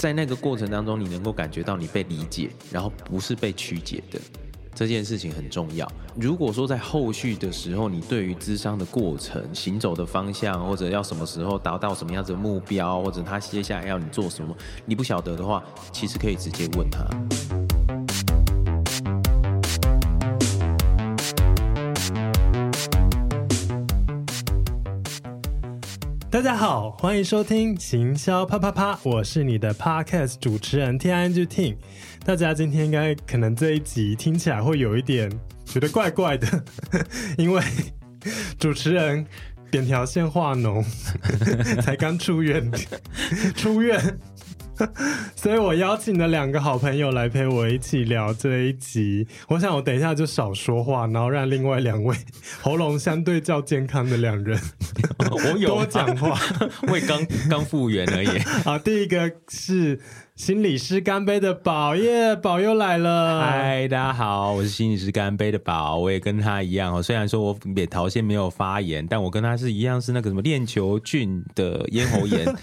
在那个过程当中，你能够感觉到你被理解，然后不是被曲解的，这件事情很重要。如果说在后续的时候，你对于智商的过程、行走的方向，或者要什么时候达到什么样子的目标，或者他接下来要你做什么，你不晓得的话，其实可以直接问他。大家好，欢迎收听行销啪啪啪，我是你的 Podcast 主持人 TING Ting。大家今天应该可能这一集听起来会有一点觉得怪怪的，因为主持人扁条线化脓，才刚出院，出院。所以我邀请了两个好朋友来陪我一起聊这一集。我想我等一下就少说话，然后让另外两位喉咙相对较健康的两人，我有多讲话，我也刚刚复原而已。好，第一个是。心理师干杯的宝耶，宝又来了。嗨，大家好，我是心理师干杯的宝，我也跟他一样哦。虽然说我扁桃腺没有发炎，但我跟他是一样，是那个什么链球菌的咽喉炎，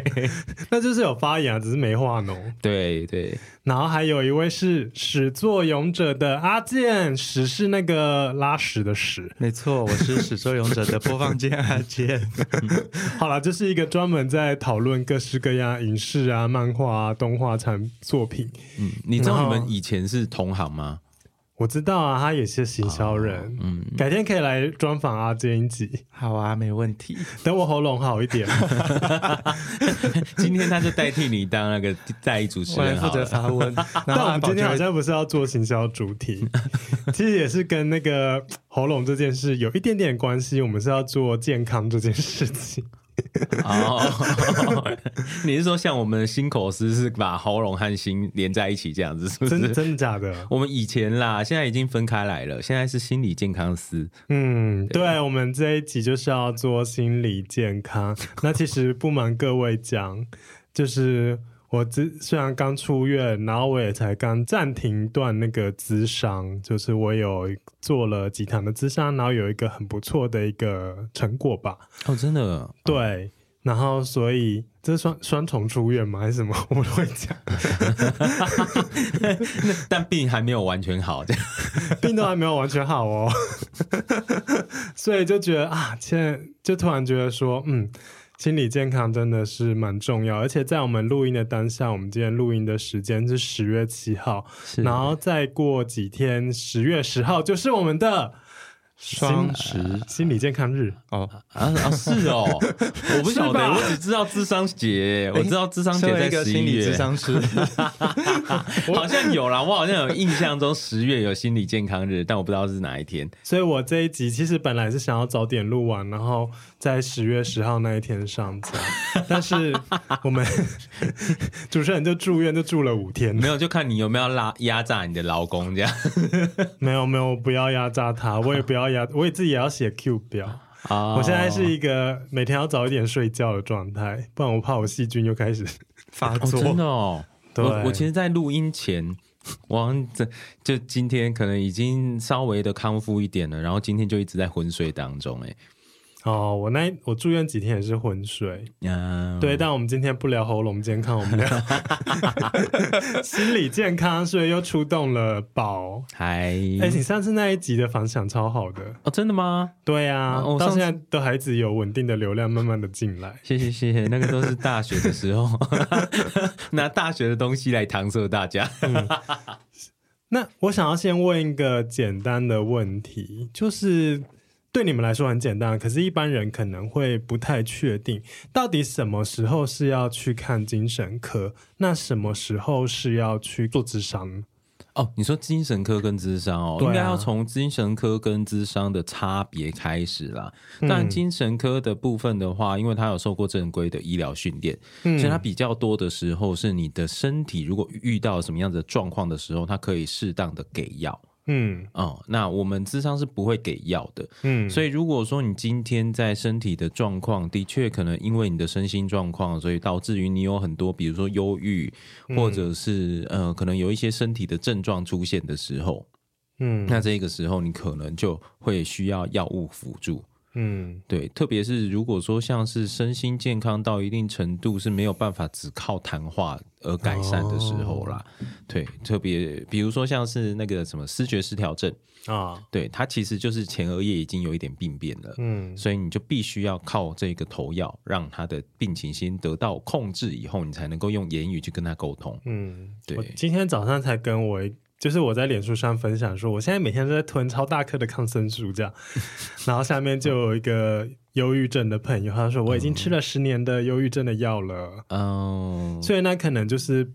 那就是有发炎啊，只是没化脓。对对。然后还有一位是始作俑者的阿健，屎是那个拉屎的屎，没错，我是始作俑者的播放键阿健。好了，这是一个专门在讨论各式各样影视啊、漫画啊。动画产作品，嗯，你知道你们以前是同行吗？我知道啊，他也是行销人，哦，嗯，改天可以来专访阿健一集。好啊，没问题。等我喉咙好一点，今天他就代替你当那个代理主持人，负责发问。但我们今天好像不是要做行销主题，其实也是跟那个喉咙这件事有一点点关系。我们是要做健康这件事情。哦，你是说像我们的心口司是把喉咙和心连在一起这样子，是不是？真的真的假的？我们以前啦，现在已经分开来了。现在是心理健康师。嗯，对，对，我们这一集就是要做心理健康。那其实不瞒各位讲，就是。我之虽然刚出院，然后我也才刚暂停断那个咨商，就是我有做了几堂的咨商，然后有一个很不错的一个成果吧。哦，真的？对，然后所以这是双双重出院吗？还是什么？我都会讲。但病还没有完全好，病都还没有完全好哦。所以就觉得啊，现在就突然觉得说，嗯。心理健康真的是蛮重要，而且在我们录音的当下，我们今天录音的时间是十月七号，然后再过几天，十月十号就是我们的。双十心理健康日哦啊啊是哦，我不晓得，我只知道智商节，我知道智商节在十一月，咨商师 好像有啦，我好像有印象中十月有心理健康日，但我不知道是哪一天。所以我这一集其实本来是想要早点录完，然后在十月十号那一天上架，但是 我们主持人就住院，就住了五天，没有，就看你有没有拉压榨你的劳工这样。没有没有，我不要压榨他，我也不要。我也自己也要写 Q 表，oh. 我现在是一个每天要早一点睡觉的状态，不然我怕我细菌又开始 发作。Oh, 真的哦，对，我我其实，在录音前，我这就今天可能已经稍微的康复一点了，然后今天就一直在昏睡当中，哎。哦，我那我住院几天也是昏睡，uh... 对，但我们今天不聊喉咙健康，我们聊 心理健康，所以又出动了宝。嗨，哎，你上次那一集的反响超好的哦，真的吗？对啊，哦、到现在都还只有稳定的流量，慢慢的进来。谢谢谢谢，那个都是大学的时候 拿大学的东西来搪塞大家。嗯、那我想要先问一个简单的问题，就是。对你们来说很简单，可是一般人可能会不太确定，到底什么时候是要去看精神科，那什么时候是要去做咨商？哦，你说精神科跟咨商哦，啊、应该要从精神科跟咨商的差别开始啦。嗯、但精神科的部分的话，因为他有受过正规的医疗训练，嗯、所以他比较多的时候是你的身体如果遇到什么样子的状况的时候，他可以适当的给药。嗯。哦，那我们智商是不会给药的，嗯，所以如果说你今天在身体的状况的确可能因为你的身心状况，所以导致于你有很多，比如说忧郁，或者是、嗯、呃，可能有一些身体的症状出现的时候，嗯，那这个时候你可能就会需要药物辅助。嗯，对，特别是如果说像是身心健康到一定程度是没有办法只靠谈话而改善的时候啦，哦、对，特别比如说像是那个什么思觉失调症啊，哦、对，它其实就是前额叶已经有一点病变了，嗯，所以你就必须要靠这个投药，让他的病情先得到控制以后，你才能够用言语去跟他沟通。嗯，对，今天早上才跟我。就是我在脸书上分享说，我现在每天都在吞超大颗的抗生素，这样，然后下面就有一个忧郁症的朋友，他说我已经吃了十年的忧郁症的药了，嗯，所以那可能就是。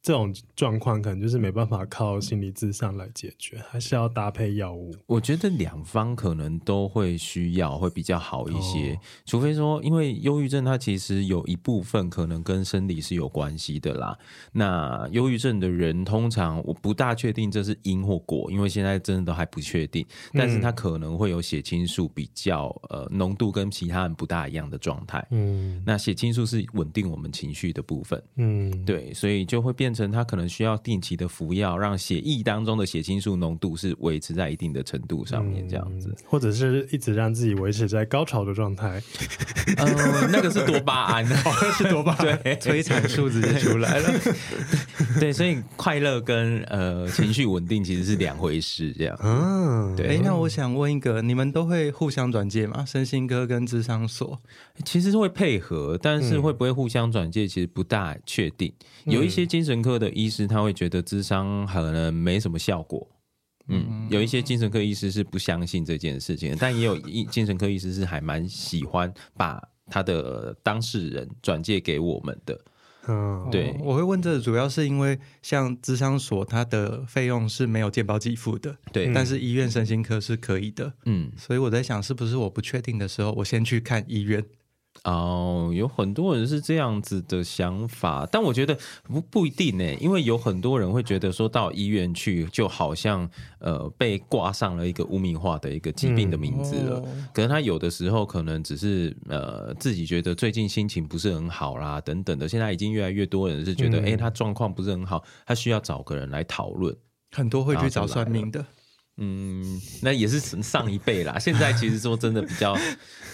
这种状况可能就是没办法靠心理智商来解决，还是要搭配药物。我觉得两方可能都会需要，会比较好一些。哦、除非说，因为忧郁症它其实有一部分可能跟生理是有关系的啦。那忧郁症的人通常我不大确定这是因或果，因为现在真的都还不确定。但是他可能会有血清素比较呃浓度跟其他人不大一样的状态。嗯，那血清素是稳定我们情绪的部分。嗯，对，所以就会变成。他可能需要定期的服药，让血液当中的血清素浓度是维持在一定的程度上面，这样子，嗯、或者是一直让自己维持在高潮的状态。嗯，那个是多巴胺，哦是多巴胺，对，催产素直接出来了。对，所以快乐跟呃情绪稳定其实是两回事，这样。嗯，对。哎，那我想问一个，你们都会互相转介吗？身心科跟智商所其实是会配合，但是会不会互相转介，其实不大确定。嗯、有一些精神科的医师他会觉得智商可能没什么效果，嗯，有一些精神科医师是不相信这件事情，但也有一精神科医师是还蛮喜欢把他的当事人转介给我们的。嗯，对，我会问这主要是因为像智商所，它的费用是没有健保给付的，对，但是医院身心科是可以的，嗯，所以我在想，是不是我不确定的时候，我先去看医院。哦，有很多人是这样子的想法，但我觉得不不一定呢，因为有很多人会觉得说到医院去，就好像呃被挂上了一个污名化的一个疾病的名字了。嗯哦、可能他有的时候可能只是呃自己觉得最近心情不是很好啦，等等的。现在已经越来越多人是觉得，哎、嗯，他状况不是很好，他需要找个人来讨论。很多会去找算命的。嗯，那也是上一辈啦。现在其实说真的比较，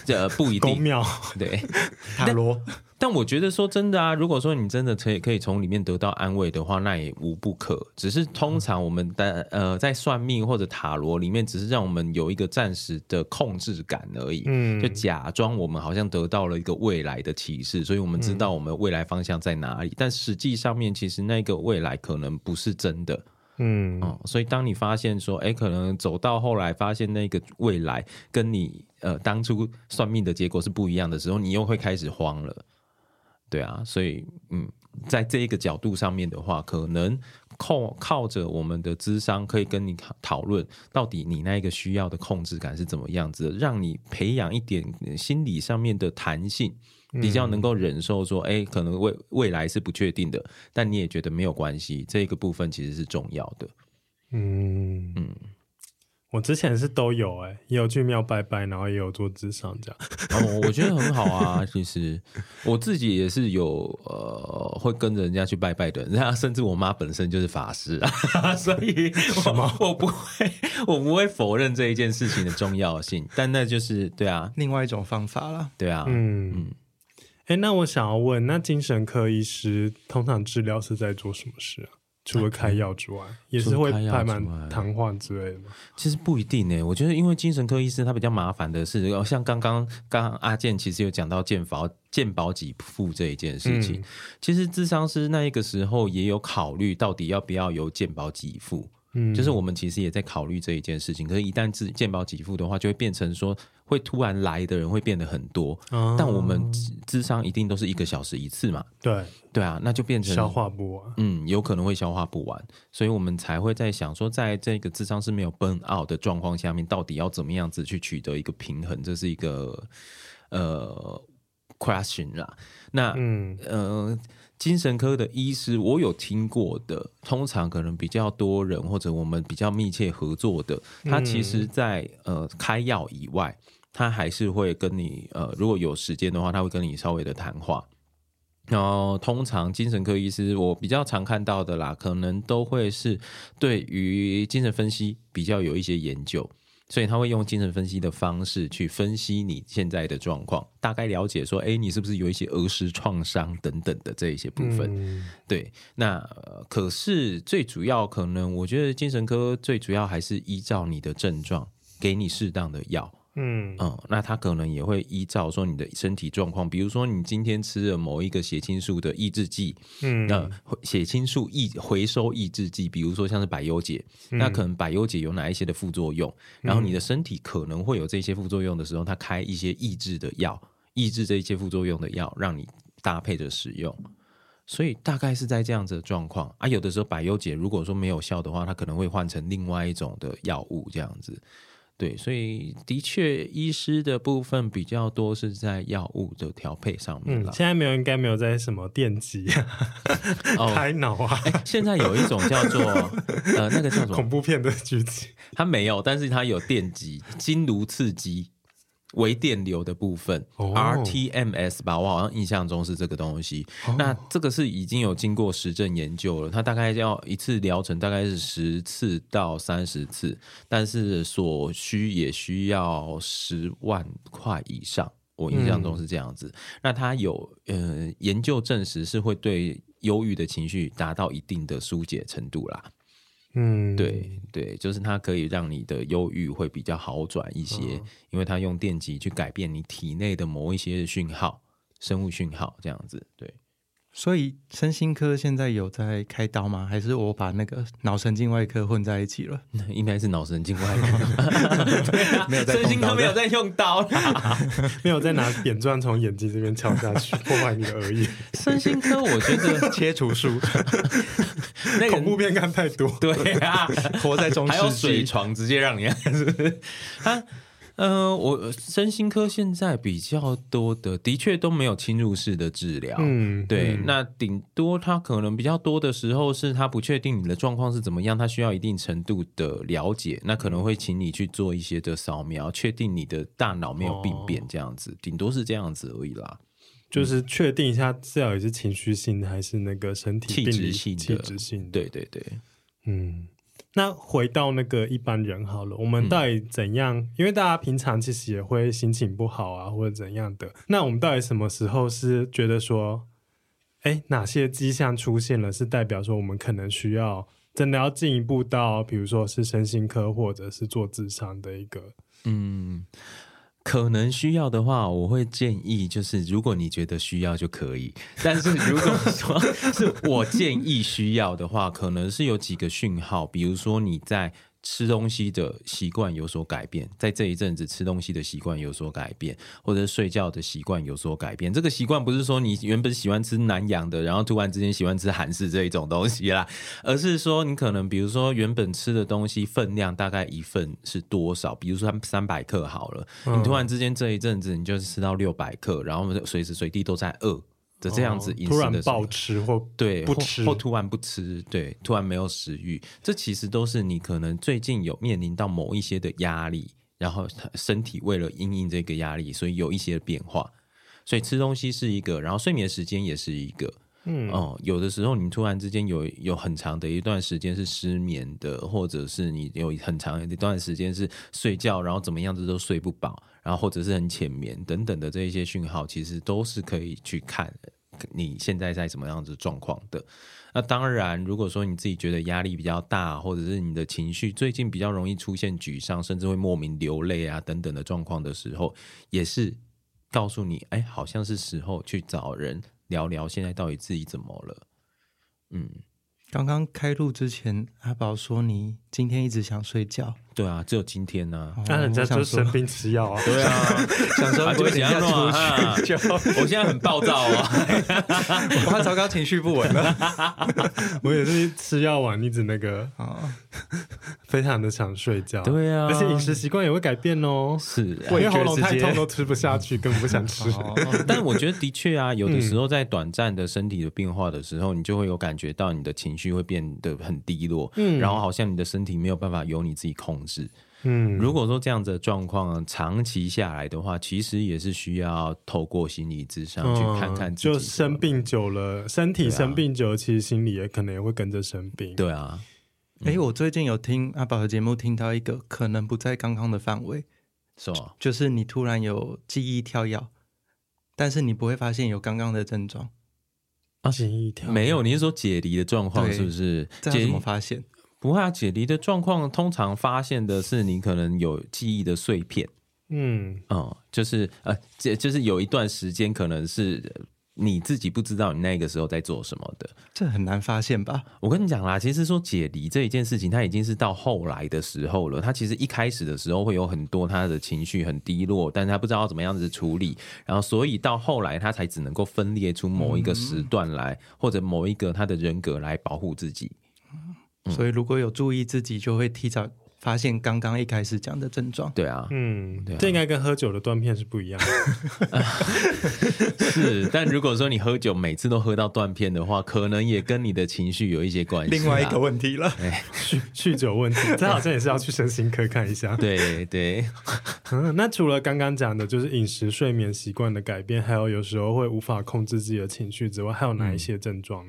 呃，不一定。宫庙对 塔罗，但我觉得说真的啊，如果说你真的可以可以从里面得到安慰的话，那也无不可。只是通常我们的呃，在算命或者塔罗里面，只是让我们有一个暂时的控制感而已。嗯，就假装我们好像得到了一个未来的启示，所以我们知道我们未来方向在哪里。但实际上面，其实那个未来可能不是真的。嗯哦，所以当你发现说，哎，可能走到后来发现那个未来跟你呃当初算命的结果是不一样的时候，你又会开始慌了，对啊，所以嗯，在这一个角度上面的话，可能靠靠着我们的智商可以跟你讨讨论，到底你那一个需要的控制感是怎么样子，让你培养一点心理上面的弹性。比较能够忍受说，哎、欸，可能未未来是不确定的，但你也觉得没有关系，这个部分其实是重要的。嗯嗯，我之前是都有、欸，哎，也有去庙拜拜，然后也有做智商这样。哦，我觉得很好啊。其实我自己也是有呃，会跟着人家去拜拜的人，人家甚至我妈本身就是法师啊，所以我么我不会我不会否认这一件事情的重要性，但那就是对啊，另外一种方法了。对啊，嗯嗯。哎，那我想要问，那精神科医师通常治疗是在做什么事啊？除了开药之外，嗯、也是会排满谈话之类的吗？其实不一定呢。我觉得，因为精神科医师他比较麻烦的是，像刚刚刚阿健其实有讲到健保健保给付这一件事情。嗯、其实智商师那一个时候也有考虑，到底要不要由健保给付。嗯，就是我们其实也在考虑这一件事情。可是，一旦自健保给付的话，就会变成说，会突然来的人会变得很多。哦、但我们智商一定都是一个小时一次嘛？对对啊，那就变成消化不完。嗯，有可能会消化不完，所以我们才会在想说，在这个智商是没有 burn out 的状况下面，到底要怎么样子去取得一个平衡？这是一个呃 question 啦。那嗯呃。精神科的医师，我有听过的，通常可能比较多人或者我们比较密切合作的，他其实在呃开药以外，他还是会跟你呃，如果有时间的话，他会跟你稍微的谈话。然后通常精神科医师，我比较常看到的啦，可能都会是对于精神分析比较有一些研究。所以他会用精神分析的方式去分析你现在的状况，大概了解说，哎，你是不是有一些儿时创伤等等的这一些部分？嗯、对，那可是最主要可能，我觉得精神科最主要还是依照你的症状，给你适当的药。嗯嗯，那他可能也会依照说你的身体状况，比如说你今天吃了某一个血清素的抑制剂，嗯，那血清素抑回收抑制剂，比如说像是百忧解，嗯、那可能百忧解有哪一些的副作用，然后你的身体可能会有这些副作用的时候，他开一些抑制的药，抑制这一些副作用的药，让你搭配着使用。所以大概是在这样子的状况啊，有的时候百忧解如果说没有效的话，它可能会换成另外一种的药物这样子。对，所以的确，医师的部分比较多是在药物的调配上面了。嗯，现在没有，应该没有在什么电击啊、开脑啊。欸，现在有一种叫做呃，那个叫什么恐怖片的剧情，它没有，但是它有电击、经颅刺激。微电流的部分、oh.，rTMS 吧，我好像印象中是这个东西。Oh. 那这个是已经有经过实证研究了，它大概要一次疗程大概是十次到三十次，但是所需也需要十万块以上。我印象中是这样子。嗯、那它有呃研究证实是会对忧郁的情绪达到一定的疏解程度啦。嗯，对对，就是它可以让你的忧郁会比较好转一些，嗯、因为它用电极去改变你体内的某一些讯号，生物讯号这样子，对。所以，身心科现在有在开刀吗？还是我把那个脑神经外科混在一起了？应该是脑神经外科，没有在。身心科没有在用刀 没有在拿扁钻从眼睛这边敲下去破坏你的耳叶。身心科我觉得切除术，那恐怖片看太多。对啊，活在中世纪，还有水床直接让你啊。呃，我身心科现在比较多的，的确都没有侵入式的治疗。嗯，对，嗯、那顶多他可能比较多的时候是他不确定你的状况是怎么样，他需要一定程度的了解，那可能会请你去做一些的扫描，确定你的大脑没有病变这样子，顶、哦、多是这样子而已啦。就是确定一下，治疗也是情绪性的还是那个身体气质性的？气质性的，对对对，嗯。那回到那个一般人好了，我们到底怎样？嗯、因为大家平常其实也会心情不好啊，或者怎样的。那我们到底什么时候是觉得说，哎，哪些迹象出现了，是代表说我们可能需要真的要进一步到，比如说是身心科或者是做智商的一个，嗯。可能需要的话，我会建议就是，如果你觉得需要就可以。但是如果说是我建议需要的话，可能是有几个讯号，比如说你在。吃东西的习惯有所改变，在这一阵子吃东西的习惯有所改变，或者睡觉的习惯有所改变。这个习惯不是说你原本喜欢吃南洋的，然后突然之间喜欢吃韩式这一种东西啦，而是说你可能比如说原本吃的东西分量大概一份是多少，比如说三百克好了，你突然之间这一阵子你就是吃到六百克，然后随时随地都在饿。的这样子饮食的时候，突然暴吃或对不吃或，或突然不吃，对，突然没有食欲，这其实都是你可能最近有面临到某一些的压力，然后身体为了因应这个压力，所以有一些变化。所以吃东西是一个，然后睡眠时间也是一个，嗯哦，有的时候你突然之间有有很长的一段时间是失眠的，或者是你有很长一段时间是睡觉，然后怎么样子都睡不饱。然后或者是很浅眠等等的这一些讯号，其实都是可以去看你现在在什么样子状况的。那当然，如果说你自己觉得压力比较大，或者是你的情绪最近比较容易出现沮丧，甚至会莫名流泪啊等等的状况的时候，也是告诉你，哎，好像是时候去找人聊聊，现在到底自己怎么了？嗯。刚刚开录之前，阿宝说你今天一直想睡觉。对啊，只有今天呢、啊。那、哦、人家就生病吃药啊。对啊，想说 不会等下出去就。我现在很暴躁啊，我怕糟糕，情绪不稳了。我也是吃药完一直那个啊，非常的想睡觉。对啊，而且饮食习惯也会改变哦。是，我因为喉咙太痛都吃不下去，根本不想吃。但我觉得的确啊，有的时候在短暂的身体的变化的时候，你就会有感觉到你的情绪会变得很低落，嗯，然后好像你的身体没有办法由你自己控制。嗯，如果说这样子的状况长期下来的话，其实也是需要透过心理咨商去看看自己、嗯。就生病久了，身体生病久了，啊、其实心理也可能也会跟着生病。对啊，哎、嗯欸，我最近有听阿宝的节目，听到一个可能不在刚刚的范围，是吗？就是你突然有记忆跳跃，但是你不会发现有刚刚的症状啊？记忆跳没有？你是说解离的状况是不是？这样怎么发现？不会啊，解离的状况通常发现的是你可能有记忆的碎片，嗯嗯，就是呃，这就是有一段时间可能是你自己不知道你那个时候在做什么的，这很难发现吧？我跟你讲啦，其实说解离这一件事情，它已经是到后来的时候了。他其实一开始的时候会有很多他的情绪很低落，但是他不知道怎么样子处理，然后所以到后来他才只能够分裂出某一个时段来，嗯、或者某一个他的人格来保护自己。所以如果有注意自己，就会提早发现刚刚一开始讲的症状。对啊，嗯，对啊，这应该跟喝酒的断片是不一样的。是，但如果说你喝酒每次都喝到断片的话，可能也跟你的情绪有一些关系。另外一个问题了，酗酗酒问题，这好像也是要去身心科看一下。对对，嗯，那除了刚刚讲的，就是饮食、睡眠习惯的改变，还有有时候会无法控制自己的情绪之外，还有哪一些症状、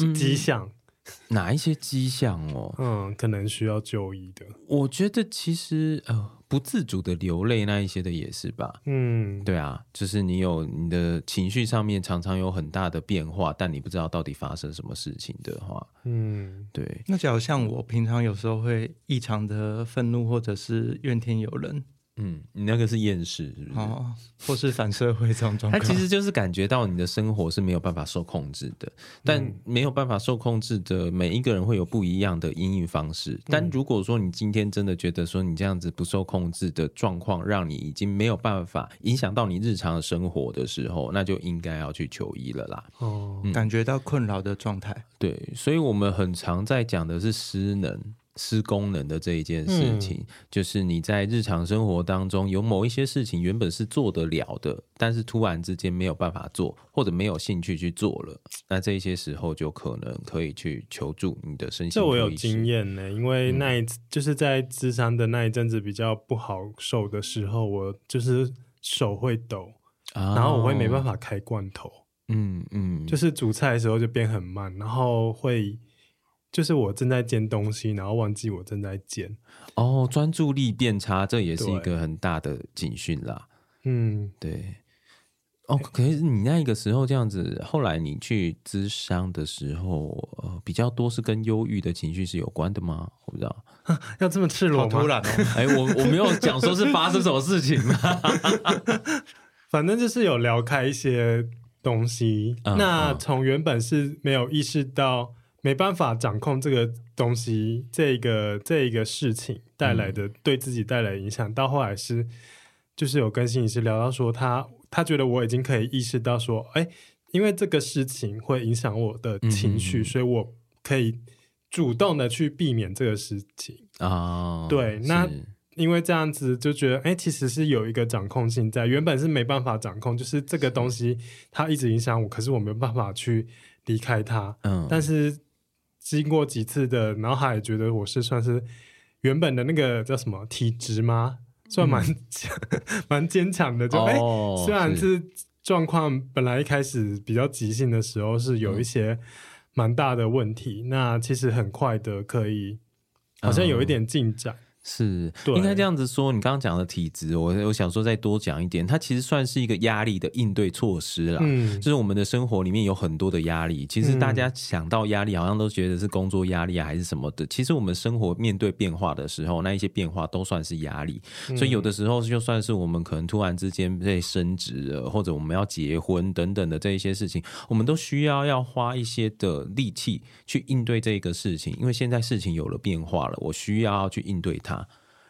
嗯、迹象？哪一些迹象哦？嗯，可能需要就医的。我觉得其实呃，不自主的流泪那一些的也是吧。嗯，对啊，就是你有你的情绪上面常常有很大的变化，但你不知道到底发生什么事情的话，嗯，对。那假如像我平常有时候会异常的愤怒，或者是怨天尤人。嗯，你那个是厌世，是不是？哦，或是反社会这种状况。他其实就是感觉到你的生活是没有办法受控制的，但没有办法受控制的每一个人会有不一样的因应方式。但如果说你今天真的觉得说你这样子不受控制的状况，让你已经没有办法影响到你日常的生活的时候，那就应该要去求医了啦。哦，嗯，感觉到困扰的状态。对，所以我们很常在讲的是失能。失功能的这一件事情，嗯，就是你在日常生活当中有某一些事情原本是做得了的，但是突然之间没有办法做，或者没有兴趣去做了，那这些时候就可能可以去求助你的身心。这我有经验呢，因为那一次就是在智商的那一阵子比较不好受的时候，我就是手会抖，哦，然后我会没办法开罐头，嗯嗯，就是煮菜的时候就变很慢，然后会。就是我正在煎东西，然后忘记我正在煎。哦，专注力变差，这也是一个很大的警讯啦。嗯，对。哦，可是你那个时候这样子，后来你去咨商的时候，呃，比较多是跟忧郁的情绪是有关的吗？我不知道，要这么赤裸吗？突然哦，哎，我我没有讲说是发生什么事情嘛，反正就是有聊开一些东西。嗯，那从原本是没有意识到。没办法掌控这个东西，这个这一个事情带来的、嗯、对自己带来的影响，到后来是就是有跟心理师聊到说他，他他觉得我已经可以意识到说，哎，因为这个事情会影响我的情绪，嗯、所以我可以主动的去避免这个事情啊。哦、对，那因为这样子就觉得，哎，其实是有一个掌控性在，原本是没办法掌控，就是这个东西它一直影响我，可是我没有办法去离开它。嗯，但是。经过几次的，然后他也觉得我是算是原本的那个叫什么体质吗？算蛮强、蛮坚强的。就哎、虽然是状况本来一开始比较急性的时候是有一些蛮大的问题，嗯、那其实很快的可以，好像有一点进展。是，对应该这样子说。你刚刚讲的体质，我我想说再多讲一点，它其实算是一个压力的应对措施啦。嗯，就是我们的生活里面有很多的压力。其实大家想到压力，好像都觉得是工作压力啊，还是什么的。其实我们生活面对变化的时候，那一些变化都算是压力。所以有的时候，就算是我们可能突然之间被升职了，或者我们要结婚等等的这一些事情，我们都需要要花一些的力气去应对这个事情。因为现在事情有了变化了，我需要要去应对它。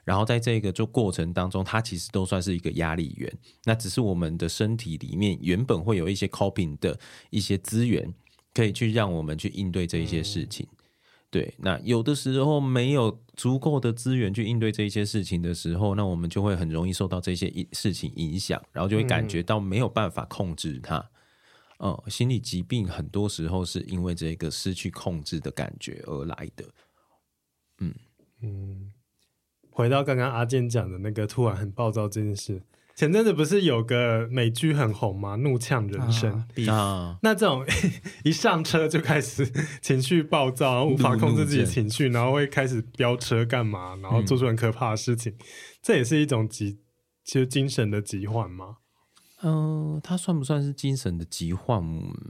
然后在这个就过程当中，它其实都算是一个压力源。那只是我们的身体里面原本会有一些 coping 的一些资源，可以去让我们去应对这一些事情。嗯、对，那有的时候没有足够的资源去应对这一些事情的时候，那我们就会很容易受到这些事情影响，然后就会感觉到没有办法控制它。嗯，嗯，心理疾病很多时候是因为这个失去控制的感觉而来的。嗯嗯。回到刚刚阿健讲的那个突然很暴躁这件事，前阵子不是有个美剧很红吗？怒呛人生啊，那这种 一上车就开始 情绪暴躁，然后无法控制自己的情绪，然后会开始飙车干嘛，然后做出很可怕的事情，嗯、这也是一种疾，其实精神的疾患吗？嗯，他算不算是精神的疾患？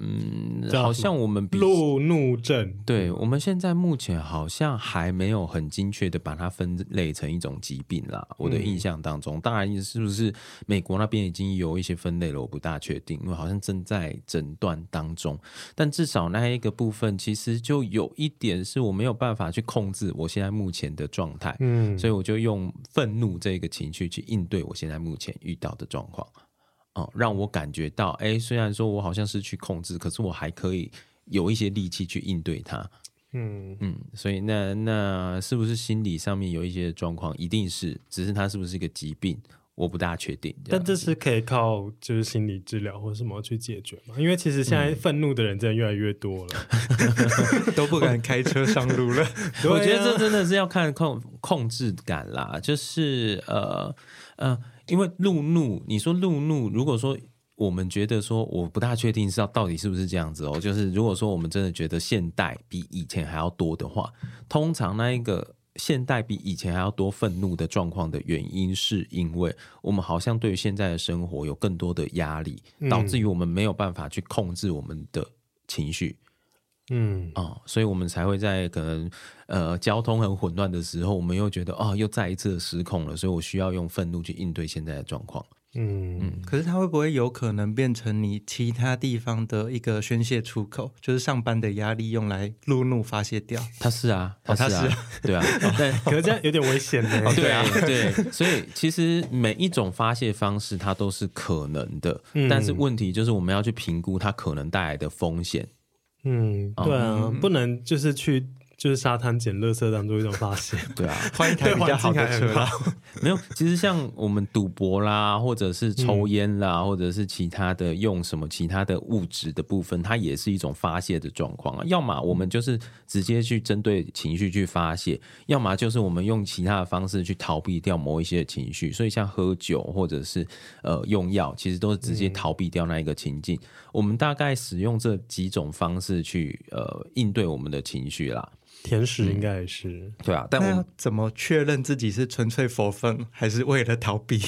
嗯，好像我们路怒症。对，我们现在目前好像还没有很精确的把它分类成一种疾病啦。我的印象当中，嗯、当然是不是美国那边已经有一些分类了，我不大确定，因为好像正在诊断当中。但至少那一个部分，其实就有一点是我没有办法去控制我现在目前的状态。嗯，所以我就用愤怒这个情绪去应对我现在目前遇到的状况。哦，让我感觉到，哎，虽然说我好像失去控制，可是我还可以有一些力气去应对它。嗯嗯，所以那那是不是心理上面有一些状况？一定是，只是它是不是一个疾病，我不大确定。但这是可以靠就是心理治疗或什么去解决嘛？因为其实现在愤怒的人真的越来越多了，嗯、都不敢开车上路了。我觉得这真的是要看控控制感啦，就是呃呃。因为路怒，你说路怒，如果说我们觉得说，我不大确定是到底是不是这样子哦。就是如果说我们真的觉得现代比以前还要多的话，通常那一个现代比以前还要多愤怒的状况的原因，是因为我们好像对于现在的生活有更多的压力，导致于我们没有办法去控制我们的情绪。嗯啊、哦，所以我们才会在可能呃交通很混乱的时候，我们又觉得啊、哦，又再一次失控了，所以我需要用愤怒去应对现在的状况。嗯嗯，可是它会不会有可能变成你其他地方的一个宣泄出口？就是上班的压力用来路怒发泄掉？它是啊，它是啊，哦、是啊对啊，但，可是这样有点危险的、哦。对啊，对，所以其实每一种发泄方式它都是可能的，嗯、但是问题就是我们要去评估它可能带来的风险。嗯，对啊，嗯、不能就是去就是沙滩捡垃圾当做一种发泄，对啊，换一台比较好的车啦。没有，其实像我们赌博啦，或者是抽烟啦，嗯、或者是其他的用什么其他的物质的部分，它也是一种发泄的状况啊。要么我们就是直接去针对情绪去发泄，要么就是我们用其他的方式去逃避掉某一些情绪。所以像喝酒或者是呃用药，其实都是直接逃避掉那一个情境。嗯、我们大概使用这几种方式去呃应对我们的情绪啦。甜食应该也是、嗯、对啊，但我们怎么确认自己是纯粹 for fun 还是为了逃避？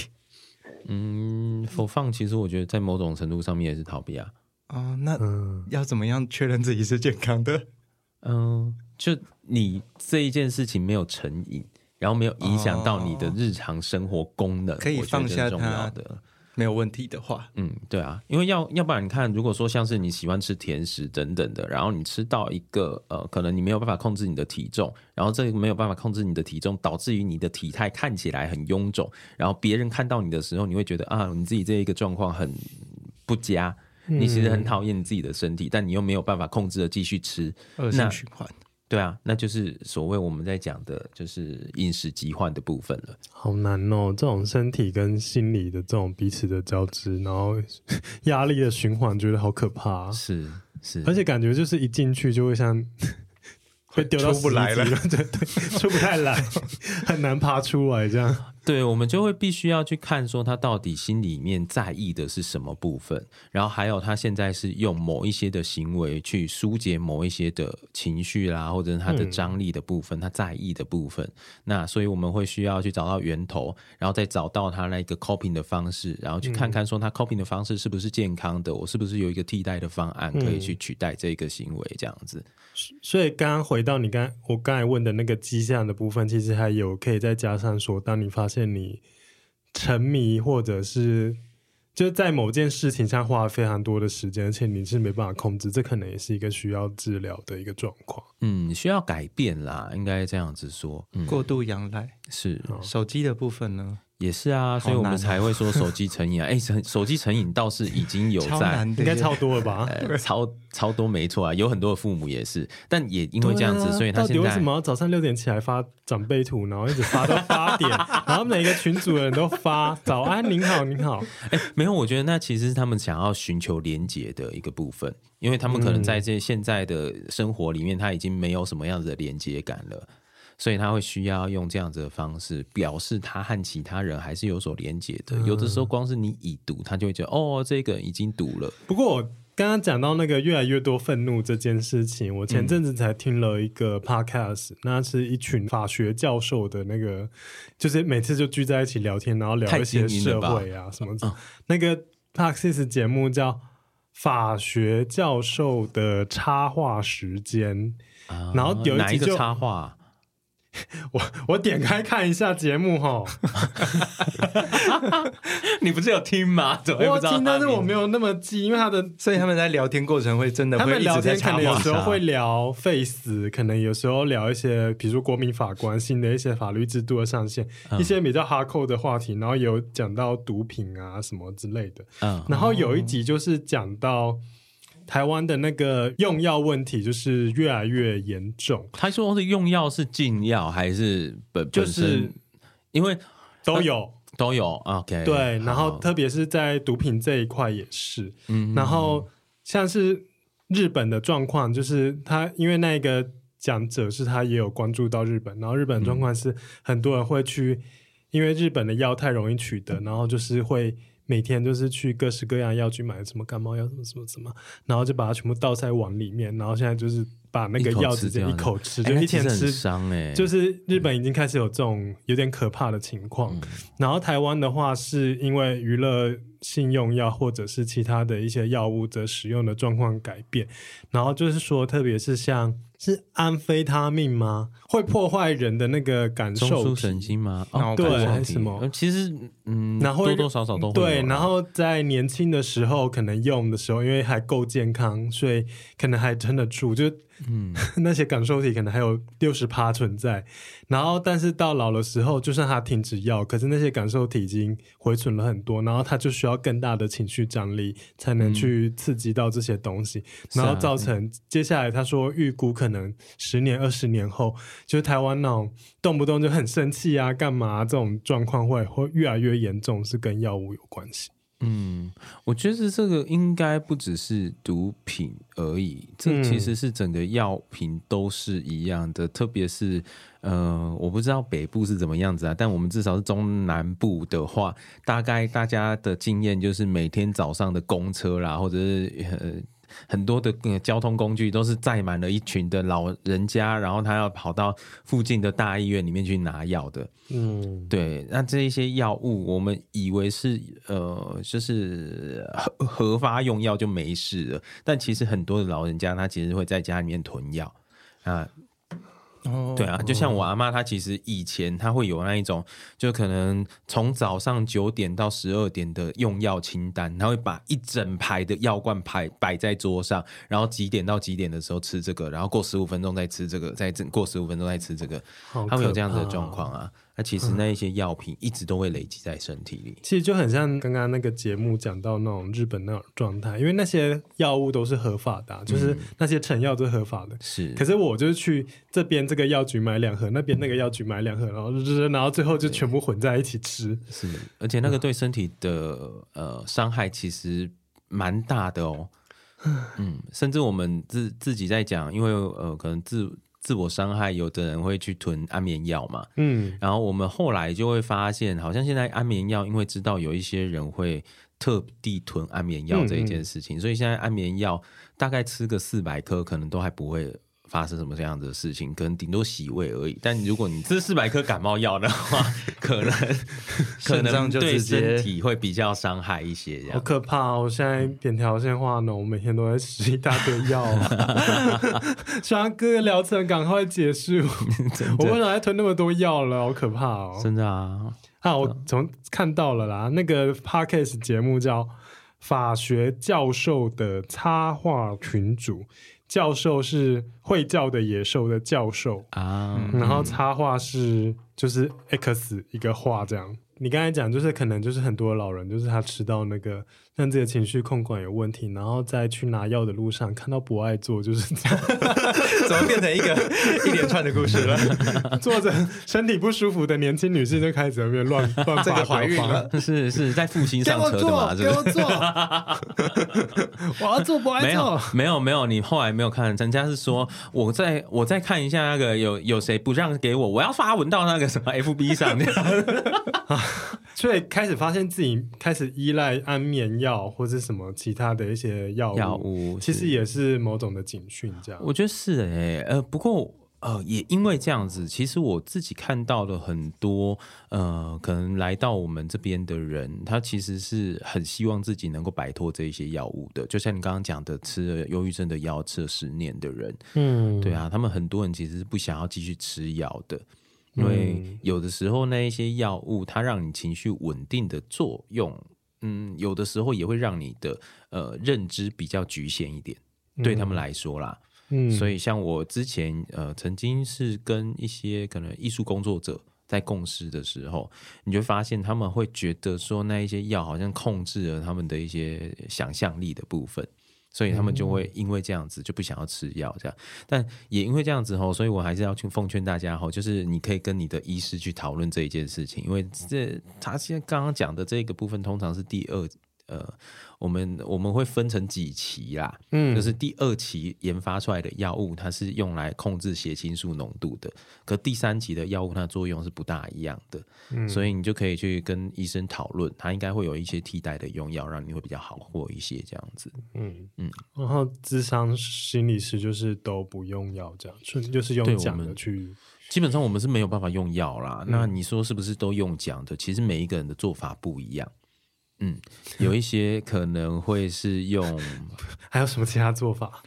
嗯，for fun 其实我觉得在某种程度上面也是逃避啊。啊、哦，那要怎么样确认自己是健康的？嗯，就你这一件事情没有成瘾，然后没有影响到你的日常生活功能，可以放下它的。没有问题的话，嗯，对啊，因为要要不然你看，如果说像是你喜欢吃甜食等等的，然后你吃到一个呃，可能你没有办法控制你的体重，然后这个没有办法控制你的体重，导致于你的体态看起来很臃肿，然后别人看到你的时候，你会觉得啊，你自己这一个状况很不佳，你其实很讨厌你自己的身体，嗯、但你又没有办法控制的继续吃，恶性循环。对啊，那就是所谓我们在讲的，就是饮食疾患的部分了。好难哦，这种身体跟心理的这种彼此的交织，然后压力的循环，觉得好可怕啊。是是，而且感觉就是一进去就会像被丢到出不来了，对对，出不太来，很难爬出来这样。对，我们就会必须要去看说他到底心里面在意的是什么部分，然后还有他现在是用某一些的行为去疏解某一些的情绪啦，或者是他的张力的部分，嗯、他在意的部分。那所以我们会需要去找到源头，然后再找到他那个 coping 的方式，然后去看看说他 coping 的方式是不是健康的，我是不是有一个替代的方案可以去取代这个行为，这样子。所以刚刚回到你刚我刚才问的那个迹象的部分，其实还有可以再加上说，当你发现你沉迷或者是就在某件事情上花了非常多的时间，而且你是没办法控制，这可能也是一个需要治疗的一个状况。嗯，需要改变啦，应该这样子说。嗯、过度仰赖是手机的部分呢？也是啊，所以我们才会说手机成瘾啊。哎、欸，手机成瘾倒是已经有在，应该超多了吧？呃、超超多没错啊，有很多的父母也是，但也因为这样子，啊、所以他现在到底为什么要早上六点起来发长辈图，然后一直发到八 点，然后每个群主的人都发早安，您好，您好。哎、欸，没有，我觉得那其实是他们想要寻求连接的一个部分，因为他们可能在这现在的生活里面，他已经没有什么样子的连接感了。所以他会需要用这样子的方式表示他和其他人还是有所连接的。有的时候光是你已读，他就会觉得哦，这个已经读了。不过我刚刚讲到那个越来越多愤怒这件事情，我前阵子才听了一个 podcast，那是一群法学教授的那个，就是每次就聚在一起聊天，然后聊一些社会啊什么的。那个 podcast 节目叫《法学教授的插画时间》，然后有一集就插画。我我点开看一下节目哈，你不是有听吗？我听，但是我没有那么记，因为他的，所以他们在聊天过程会真的会，他们聊天可能有时候会聊 face，，可能有时候聊一些，比如说国民法官新的一些法律制度的上线，嗯、一些比较 hardcore 的话题，然后有讲到毒品啊什么之类的，嗯，然后有一集就是讲到。台湾的那个用药问题就是越来越严重。他说是用药是禁药还是本就是因为都有。都有 OK 对，然后特别是在毒品这一块也是，嗯，然后像是日本的状况，就是他因为那个讲者是他也有关注到日本，然后日本状况是很多人会去，因为日本的药太容易取得，然后就是会。每天就是去各式各样药局买什么感冒药，什么什么什么，然后就把它全部倒在碗里面，然后现在就是把那个药直接一口吃，就一天吃，就是日本已经开始有这种有点可怕的情况。嗯、然后台湾的话，是因为娱乐性用药或者是其他的一些药物的使用的状况改变，然后就是说，特别是像。是安非他命吗？会破坏人的那个感受中枢神经吗？哦，对，什么？其实，嗯，然后多多少少都会对。然后在年轻的时候，可能用的时候，因为还够健康，所以可能还撑得住。就嗯，那些感受体可能还有六十趴存在。然后，但是到老的时候，就算他停止药，可是那些感受体已经回存了很多。然后他就需要更大的情绪张力，才能去刺激到这些东西，嗯、然后造成接下来他说预估可能十年、二十年后，就是台湾那种动不动就很生气啊、干嘛、啊、这种状况会会越来越严重，是跟药物有关系。嗯，我觉得这个应该不只是毒品而已，这其实是整个药品都是一样的，嗯、特别是呃，我不知道北部是怎么样子啊，但我们至少是中南部的话，大概大家的经验就是每天早上的公车啦，或者是呃。很多的交通工具都是载满了一群的老人家，然后他要跑到附近的大医院里面去拿药的。嗯，对。那这一些药物，我们以为是呃，就是合合法用药就没事了，但其实很多的老人家他其实会在家里面囤药啊。对啊，就像我阿妈，她其实以前她会有那一种，就可能从早上九点到十二点的用药清单，她会把一整排的药罐排摆在桌上，然后几点到几点的时候吃这个，然后过十五分钟再吃这个，再过十五分钟再吃这个，她会有这样子的状况啊。那其实那一些药品一直都会累积在身体里，其实就很像刚刚那个节目讲到那种日本那种状态，因为那些药物都是合法的，啊，就是那些成药都是合法的。是，可是我就是去这边这个药局买两盒，那边那个药局买两盒，然后就是然后最后就全部混在一起吃。是，而且那个对身体的呃伤害其实蛮大的哦。嗯，甚至我们自自己在讲，因为呃可能自自我伤害，有的人会去囤安眠药嘛。嗯，然后我们后来就会发现，好像现在安眠药，因为知道有一些人会特地囤安眠药这一件事情，嗯嗯，所以现在安眠药大概吃个四百颗，可能都还不会。发生什么这样子的事情，可能顶多洗胃而已。但如果你吃四百颗感冒药的话，可能 可能对身体会比较伤害一些。这样好可怕哦！我现在扁条线化脓，我每天都在吃一大堆药，希望各个疗程赶快结束。我为什么还吞那么多药了？好可怕哦！真的啊！啊，我从看到了啦，那个 Podcast 节目叫《法学教授的插画群组》。教授是会叫的野兽的教授。啊，然后插画是就是 X 一个画这样。你刚才讲就是可能就是很多老人就是他吃到那个让自己的情绪控管有问题，然后在去拿药的路上看到博爱做就是 这样，怎么变成一个 一连串的故事了？坐着身体不舒服的年轻女性就开始在那边乱乱这个怀孕了，是是在复兴上车的嘛？给我坐，我要做博爱做。没有没有没有，你后来没有看，人家是说我再我再看一下那个有有谁不让给我，我要发文到那个什么 FB 上面。所以开始发现自己开始依赖安眠药或者什么其他的一些药物，药物其实也是某种的警讯，这样。我觉得是哎、欸，呃，不过呃，也因为这样子，其实我自己看到了很多呃，可能来到我们这边的人，他其实是很希望自己能够摆脱这一些药物的。就像你刚刚讲的，吃了忧郁症的药吃了十年的人，嗯，对啊，他们很多人其实是不想要继续吃药的。因为有的时候那一些药物，它让你情绪稳定的作用，嗯，有的时候也会让你的呃认知比较局限一点，对他们来说啦。嗯，所以像我之前呃曾经是跟一些可能艺术工作者在共事的时候，你就发现他们会觉得说那一些药好像控制了他们的一些想象力的部分。所以他们就会因为这样子就不想要吃药，这样，但也因为这样子吼，所以我还是要去奉劝大家吼，就是你可以跟你的医师去讨论这一件事情，因为这他现在刚刚讲的这个部分通常是第二。呃，我们我们会分成几期啦，嗯，就是第二期研发出来的药物，它是用来控制血清素浓度的，可第三期的药物它的作用是不大一样的，嗯，所以你就可以去跟医生讨论，他应该会有一些替代的用药，让你会比较好过一些这样子，嗯。嗯，然后智商心理师就是都不用药这样，纯就是用讲的去，基本上我们是没有办法用药啦，嗯，那你说是不是都用讲的？其实每一个人的做法不一样。嗯，有一些可能会是用，还有什么其他做法？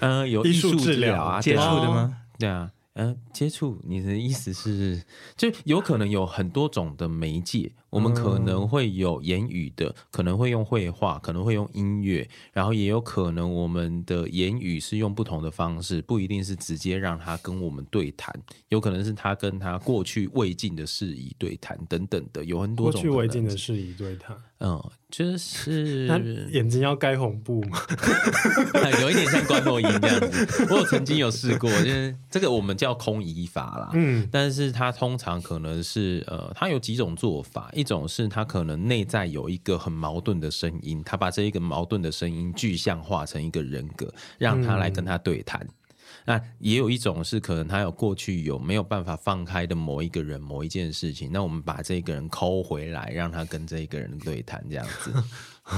嗯、呃，有艺术治疗啊，接触的吗？对啊。嗯、呃，接触，你的意思是，就有可能有很多种的媒介，我们可能会有言语的，可能会用绘画，可能会用音乐，然后也有可能我们的言语是用不同的方式，不一定是直接让他跟我们对谈，有可能是他跟他过去未尽的事宜对谈等等的，有很多种过去未尽的事宜对谈。嗯，就是眼睛要盖红布吗？有一点像观摩音这样子。我有曾经有试过，就是这个我们叫空移法啦。嗯，但是它通常可能是呃，它有几种做法，一种是它可能内在有一个很矛盾的声音，他把这一个矛盾的声音具象化成一个人格，让他来跟他对谈。嗯那也有一种是可能他有过去有没有办法放开的某一个人、某一件事情，那我们把这个人抠回来，让他跟这个人对谈，这样子。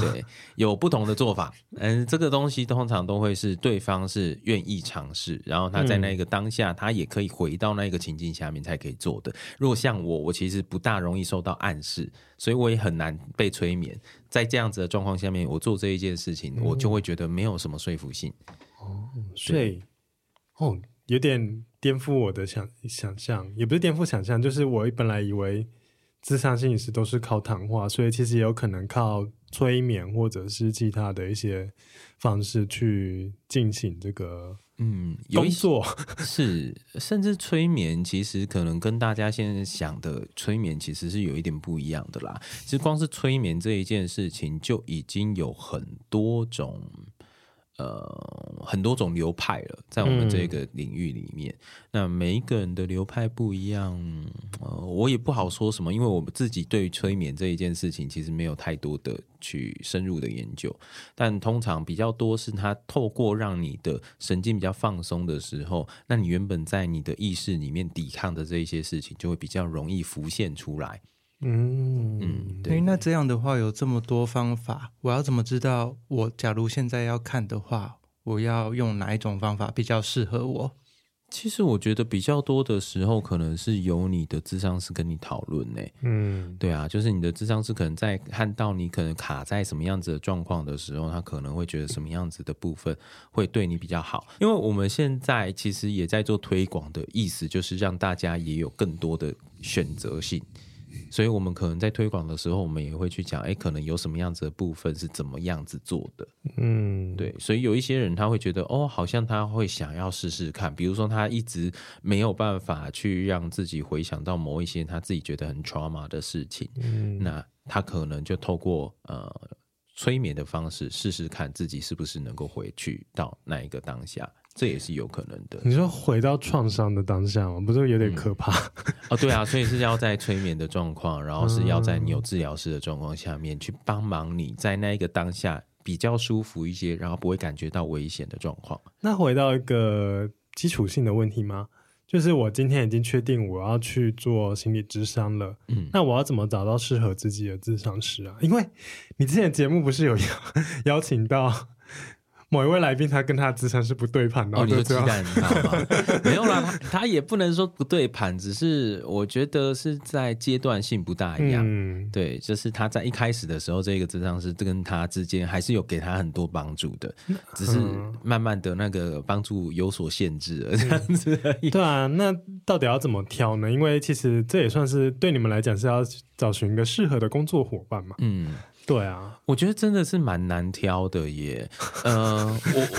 对，有不同的做法。嗯，这个东西通常都会是对方是愿意尝试，然后他在那个当下，他也可以回到那个情境下面才可以做的。如果像我，我其实不大容易受到暗示，所以我也很难被催眠。在这样子的状况下面，我做这一件事情，我就会觉得没有什么说服性。哦，所以。哦，有点颠覆我的想想象，也不是颠覆想象，就是我本来以为智商心理师都是靠谈话，所以其实也有可能靠催眠或者是其他的一些方式去进行这个嗯工作。是，甚至催眠其实可能跟大家现在想的催眠其实是有一点不一样的啦。其实光是催眠这一件事情就已经有很多种。呃很多种流派了，在我们这个领域里面，嗯、那每一个人的流派不一样，呃，我也不好说什么，因为我们自己对催眠这一件事情其实没有太多的去深入的研究，但通常比较多是它透过让你的神经比较放松的时候，那你原本在你的意识里面抵抗的这一些事情就会比较容易浮现出来。嗯嗯，对。那这样的话有这么多方法，我要怎么知道我假如现在要看的话，我要用哪一种方法比较适合我？其实我觉得比较多的时候，可能是由你的智商师跟你讨论呢。嗯，对啊，就是你的智商师可能在看到你可能卡在什么样子的状况的时候，他可能会觉得什么样子的部分会对你比较好。因为我们现在其实也在做推广的意思，就是让大家也有更多的选择性。所以，我们可能在推广的时候，我们也会去讲，哎，可能有什么样子的部分是怎么样子做的，嗯，对。所以有一些人他会觉得，哦，好像他会想要试试看，比如说他一直没有办法去让自己回想到某一些他自己觉得很 trauma 的事情，嗯，那他可能就透过呃催眠的方式试试看自己是不是能够回去到那一个当下。这也是有可能的。你说回到创伤的当下吗？不是有点可怕？嗯、哦，对啊，所以是要在催眠的状况，然后是要在你有治疗师的状况下面去帮忙你在那一个当下比较舒服一些，然后不会感觉到危险的状况。那回到一个基础性的问题吗？就是我今天已经确定我要去做心理咨商了，嗯，那我要怎么找到适合自己的咨商师啊？因为你之前节目不是有邀 邀请到？某一位来宾，他跟他的咨商是不对盘的。哦，你说鸡蛋，你知道吗？没有啦，他也不能说不对盘，只是我觉得是在阶段性不大一样。嗯，对，就是他在一开始的时候，这个智商是跟他之间还是有给他很多帮助的，只是慢慢的那个帮助有所限制了，这样子而已。对啊，那到底要怎么挑呢？因为其实这也算是对你们来讲是要找寻一个适合的工作伙伴嘛。嗯。对啊，我觉得真的是蛮难挑的耶。呃，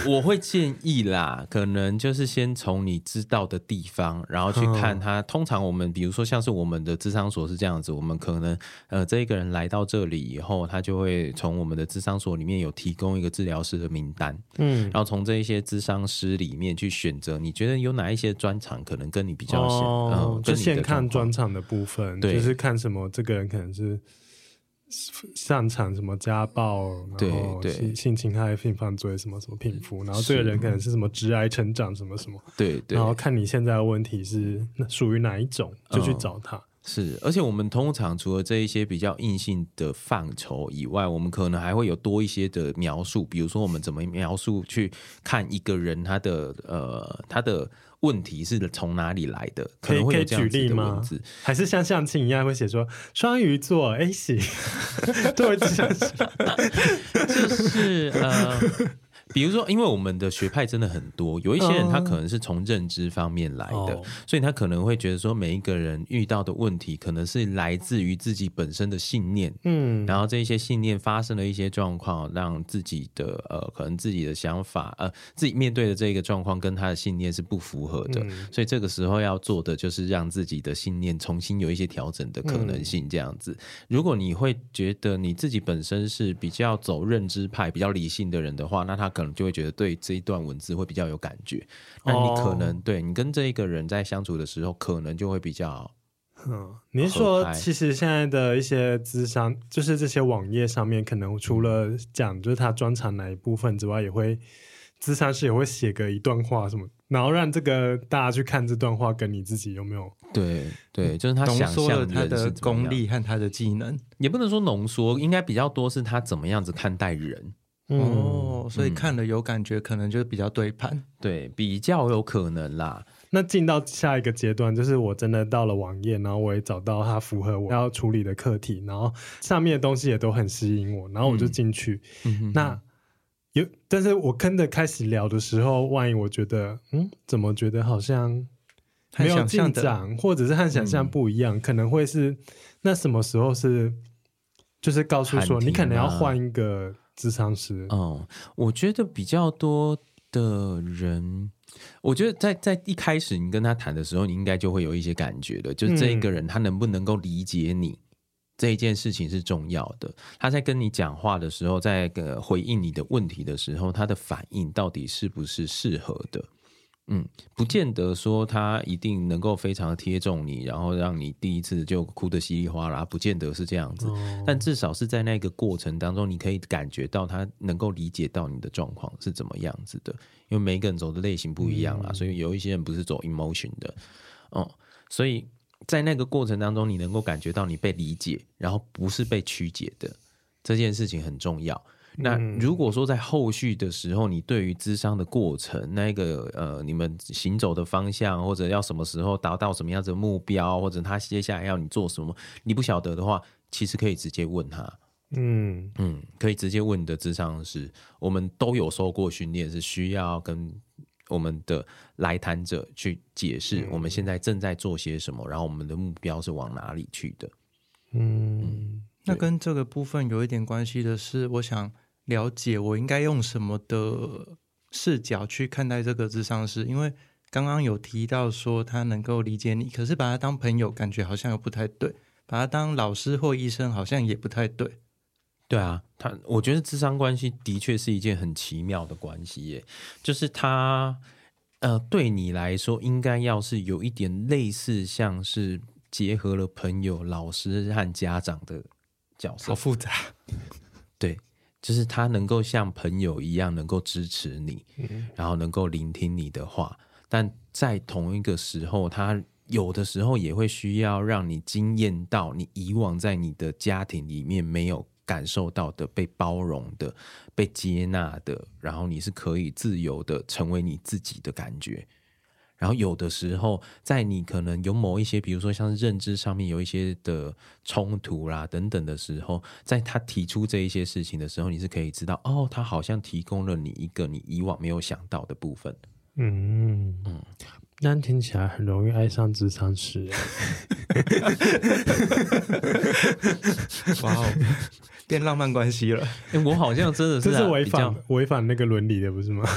我我会建议啦，可能就是先从你知道的地方，然后去看他。通常我们比如说像是我们的智商所是这样子，我们可能呃这一个人来到这里以后，他就会从我们的智商所里面有提供一个治疗师的名单，嗯，然后从这一些智商师里面去选择，你觉得有哪一些专长可能跟你比较像？哦，呃、就先看专长的部分，对，就是看什么这个人可能是。擅长什么家暴，然后性性侵害、性犯罪什么什么平复，然后这个人可能是什么直癌成长什么什么，对对，然后看你现在的问题是属于哪一种，就去找他。嗯是，而且我们通常除了这一些比较硬性的范畴以外，我们可能还会有多一些的描述，比如说我们怎么描述去看一个人他的呃他的问题是从哪里来的，可能会有这样子的文字，还是像相亲一样会写说双鱼座 A 型，对，就是呃。比如说，因为我们的学派真的很多，有一些人他可能是从认知方面来的，哦、所以他可能会觉得说，每一个人遇到的问题可能是来自于自己本身的信念，嗯，然后这些信念发生了一些状况，让自己的呃，可能自己的想法呃，自己面对的这个状况跟他的信念是不符合的，嗯、所以这个时候要做的就是让自己的信念重新有一些调整的可能性，这样子。嗯、如果你会觉得你自己本身是比较走认知派、比较理性的人的话，那他。可能就会觉得对这一段文字会比较有感觉，那你可能、哦、对你跟这一个人在相处的时候，可能就会比较。嗯，你是说，其实现在的一些咨商，就是这些网页上面，可能除了讲就是他专长哪一部分之外，也会咨商师也会写个一段话什么，然后让这个大家去看这段话，跟你自己有没有？对对，就是他浓缩了他的功力和他的技能，也不能说浓缩，应该比较多是他怎么样子看待人。哦，所以看了有感觉，可能就比较对盘，对，比较有可能啦。那进到下一个阶段，就是我真的到了网页，然后我也找到它符合我要处理的课题，然后上面的东西也都很吸引我，然后我就进去。嗯、那有，但是我跟着开始聊的时候，万一我觉得，嗯，怎么觉得好像没有进展，或者是和想象不一样，嗯、可能会是那什么时候是，就是告诉说你可能要换一个。智商师，哦，我觉得比较多的人，我觉得在在一开始你跟他谈的时候，你应该就会有一些感觉的，就是这一个人他能不能够理解你这一件事情是重要的。他在跟你讲话的时候，在个回应你的问题的时候，他的反应到底是不是适合的？嗯，不见得说他一定能够非常贴中你，然后让你第一次就哭得稀里哗啦，不见得是这样子。哦、但至少是在那个过程当中，你可以感觉到他能够理解到你的状况是怎么样子的。因为每个人走的类型不一样啦，嗯、所以有一些人不是走 emotion 的，哦，所以在那个过程当中，你能够感觉到你被理解，然后不是被曲解的，这件事情很重要。那如果说在后续的时候，你对于咨商的过程，那个呃，你们行走的方向，或者要什么时候达到什么样子的目标，或者他接下来要你做什么，你不晓得的话，其实可以直接问他。嗯嗯，可以直接问你的智商师，我们都有受过训练，是需要跟我们的来谈者去解释我们现在正在做些什么，然后我们的目标是往哪里去的。嗯，嗯，那跟这个部分有一点关系的是，我想。了解我应该用什么的视角去看待这个智商师，因为刚刚有提到说他能够理解你，可是把他当朋友感觉好像又不太对，把他当老师或医生好像也不太对。对啊，他我觉得智商关系的确是一件很奇妙的关系耶，就是他呃对你来说应该要是有一点类似像是结合了朋友、老师和家长的角色，好复杂，对。就是他能够像朋友一样，能够支持你，然后能够聆听你的话，但在同一个时候，他有的时候也会需要让你惊艳到你以往在你的家庭里面没有感受到的被包容的、被接纳的，然后你是可以自由的成为你自己的感觉。然后有的时候，在你可能有某一些，比如说像认知上面有一些的冲突啦等等的时候，在他提出这一些事情的时候，你是可以知道，哦，他好像提供了你一个你以往没有想到的部分。嗯嗯，那听起来很容易爱上智商师。哇哦，变浪漫关系了。哎，我好像真的是、啊、这是违反违反那个伦理的，不是吗？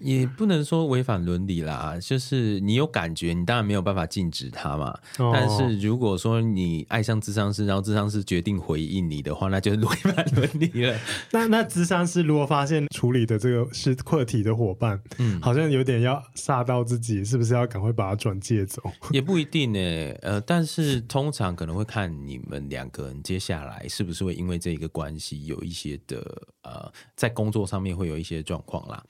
也不能说违反伦理啦，就是你有感觉，你当然没有办法禁止他嘛。哦、但是如果说你爱上智商师，然后智商师决定回应你的话，那就是违反伦理了。那那智商师如果发现处理的这个是课题的伙伴，嗯，好像有点要煞到自己，是不是要赶快把他转借走？也不一定呢，呃，但是通常可能会看你们两个人接下来是不是会因为这个关系有一些的呃，在工作上面会有一些状况啦。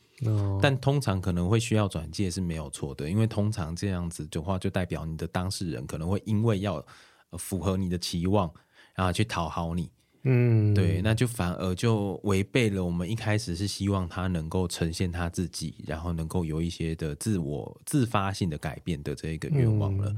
但通常可能会需要转介是没有错的，因为通常这样子的话，就代表你的当事人可能会因为要符合你的期望，然后去讨好你，嗯，对，那就反而就违背了我们一开始是希望他能够呈现他自己，然后能够有一些的自我自发性的改变的这一个愿望了，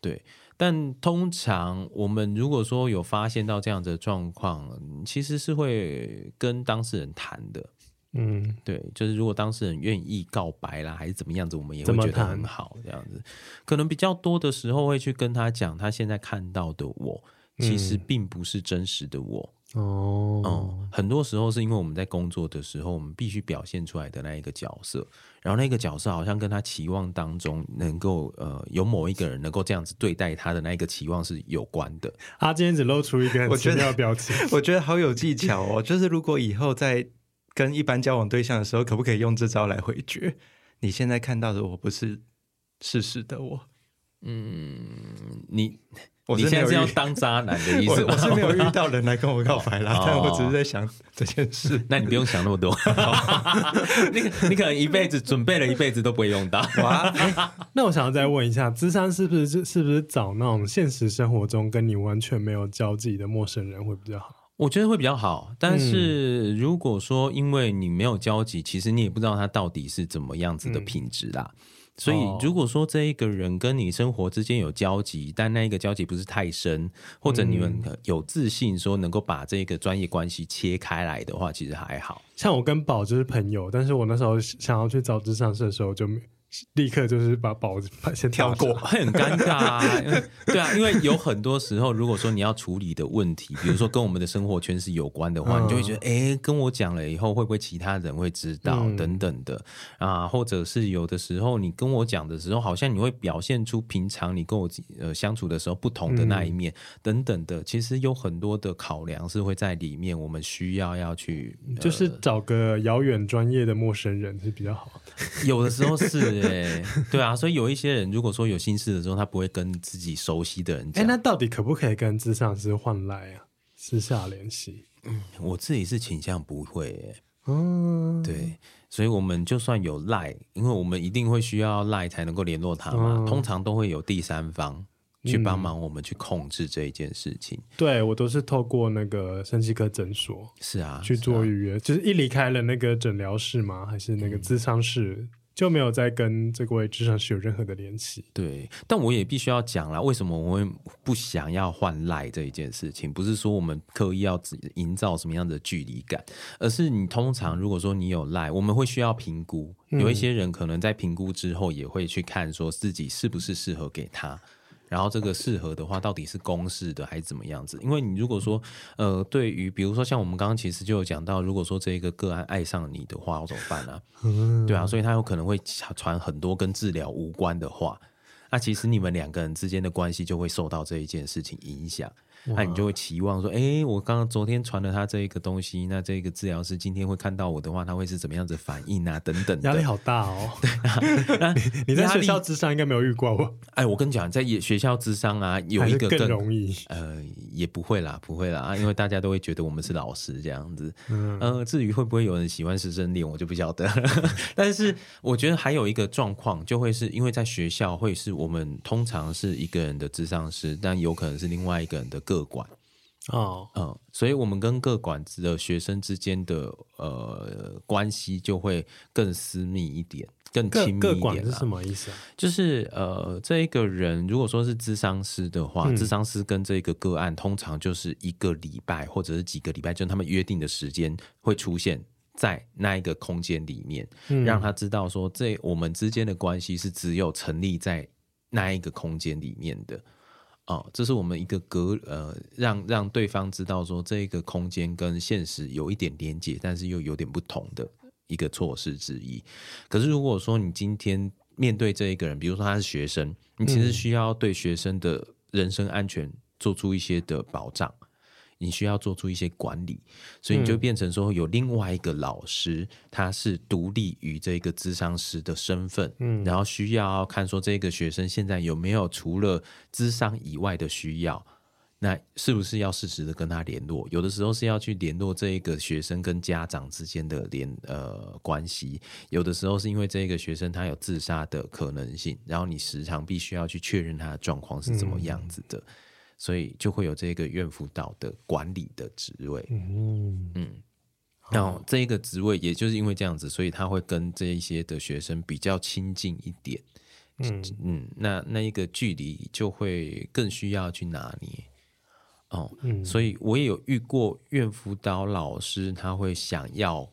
对。但通常我们如果说有发现到这样子的状况，其实是会跟当事人谈的。嗯，对，就是如果当事人愿意告白啦，还是怎么样子，我们也会觉得很好。这样子，可能比较多的时候会去跟他讲，他现在看到的我，其实并不是真实的我。哦、嗯嗯，很多时候是因为我们在工作的时候，我们必须表现出来的那一个角色，然后那个角色好像跟他期望当中能够呃有某一个人能够这样子对待他的那一个期望是有关的。他今天只露出一个很奇妙的表情，我觉得好有技巧哦。就是如果以后在跟一般交往对象的时候，可不可以用这招来回绝？你现在看到的我不是事实的我。嗯，你我你现在是要当渣男的意思我？我是没有遇到人来跟我告白啦，但我只是在想这件事。那你不用想那么多，你你可能一辈子准备了一辈子都不会用到。哇欸、那我想要再问一下，智商是不是是不是找那种现实生活中跟你完全没有交集的陌生人会比较好？我觉得会比较好，但是如果说因为你没有交集，嗯、其实你也不知道他到底是怎么样子的品质啦。嗯、所以如果说这一个人跟你生活之间有交集，但那一个交集不是太深，或者你们有自信说能够把这个专业关系切开来的话，其实还好。像我跟宝就是朋友，但是我那时候想要去找智商社的时候就没。立刻就是把宝先跳过，会很尴尬啊。对啊，因为有很多时候，如果说你要处理的问题，比如说跟我们的生活圈是有关的话，嗯、你就会觉得，哎，跟我讲了以后，会不会其他人会知道、嗯、等等的啊？或者是有的时候，你跟我讲的时候，好像你会表现出平常你跟我呃相处的时候不同的那一面、嗯、等等的。其实有很多的考量是会在里面，我们需要要去，就是找个遥远专业的陌生人是比较好的。有的时候是。对对啊，所以有一些人，如果说有心事的时候，他不会跟自己熟悉的人讲。哎，那到底可不可以跟咨商师换赖啊？私下联系？嗯，我自己是倾向不会。嗯，对，所以我们就算有赖，因为我们一定会需要赖才能够联络他嘛，嗯、通常都会有第三方去帮忙我们去控制这一件事情。嗯、对我都是透过那个身心科诊所，是啊，去做预约，啊、就是一离开了那个诊疗室吗？还是那个咨商室？就没有再跟这位置上是有任何的联系。对，但我也必须要讲啦，为什么我们不想要换赖这一件事情？不是说我们刻意要营造什么样的距离感，而是你通常如果说你有赖，我们会需要评估。有一些人可能在评估之后，也会去看说自己是不是适合给他。然后这个适合的话，到底是公式的还是怎么样子？因为你如果说，呃，对于比如说像我们刚刚其实就有讲到，如果说这一个个案爱上你的话，我怎么办呢、对啊，所以他有可能会传很多跟治疗无关的话，那其实你们两个人之间的关系就会受到这一件事情影响。那你就会期望说，哎、欸，我刚刚昨天传了他这一个东西，那这个治疗师今天会看到我的话，他会是怎么样子反应啊？等等，压力好大哦。对啊，你你在学校智商应该没有遇过吧？哎，我跟你讲，在学校智商啊，有一个更，更容易，呃，也不会啦，不会啦啊，因为大家都会觉得我们是老师这样子。嗯，呃，至于会不会有人喜欢师生恋，我就不晓得。但是我觉得还有一个状况，就会是因为在学校会是我们通常是一个人的智商师，但有可能是另外一个人的个。个管哦，嗯，所以我们跟各管子的学生之间的呃关系就会更私密一点，更亲密一点。是什么意思啊？就是呃，这一个人如果说是智商师的话，智、嗯、商师跟这个个案通常就是一个礼拜或者是几个礼拜，就是他们约定的时间会出现在那一个空间里面，嗯、让他知道说，这我们之间的关系是只有成立在那一个空间里面的。哦，这是我们一个隔呃，让让对方知道说，这个空间跟现实有一点连接，但是又有点不同的一个措施之一。可是如果说你今天面对这一个人，比如说他是学生，你其实需要对学生的人身安全做出一些的保障。你需要做出一些管理，所以你就变成说有另外一个老师，他是独立于这个智商师的身份，嗯，然后需要看说这个学生现在有没有除了智商以外的需要，那是不是要适时的跟他联络？有的时候是要去联络这一个学生跟家长之间的联呃关系，有的时候是因为这个学生他有自杀的可能性，然后你时常必须要去确认他的状况是怎么样子的。嗯所以就会有这个院辅导的管理的职位，嗯。嗯，然后这一个职位也就是因为这样子，所以他会跟这一些的学生比较亲近一点，嗯。嗯，那那一个距离就会更需要去拿捏，哦，嗯，所以我也有遇过院辅导老师，他会想要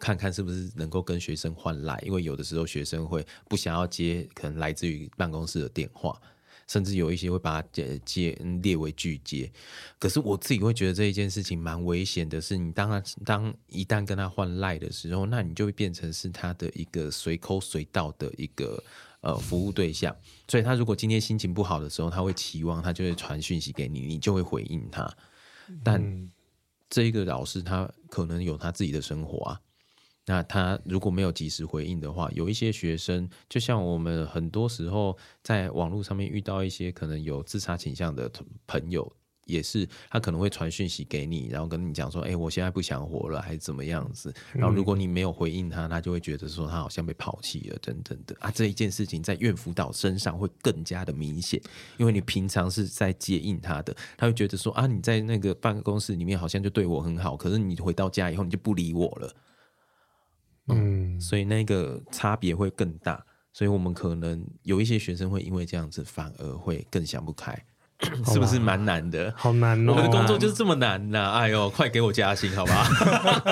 看看是不是能够跟学生换来，因为有的时候学生会不想要接可能来自于办公室的电话。甚至有一些会把它接接列为拒接，可是我自己会觉得这一件事情蛮危险的。是你当他当一旦跟他换赖的时候，那你就会变成是他的一个随口随到的一个呃服务对象。所以他如果今天心情不好的时候，他会期望他就会传讯息给你，你就会回应他。但这一个老师他可能有他自己的生活啊。那他如果没有及时回应的话，有一些学生，就像我们很多时候在网络上面遇到一些可能有自杀倾向的朋友，也是他可能会传讯息给你，然后跟你讲说：“哎，我现在不想活了，还是怎么样子？”然后如果你没有回应他，他就会觉得说他好像被抛弃了，等等的啊。这一件事情在院辅导身上会更加的明显，因为你平常是在接应他的，他会觉得说：“啊，你在那个办公室里面好像就对我很好，可是你回到家以后你就不理我了。”嗯，所以那个差别会更大，所以我们可能有一些学生会因为这样子反而会更想不开。是不是蛮难的？好难哦！我们的工作就是这么难呐、啊！哎呦，快给我加薪，好不好？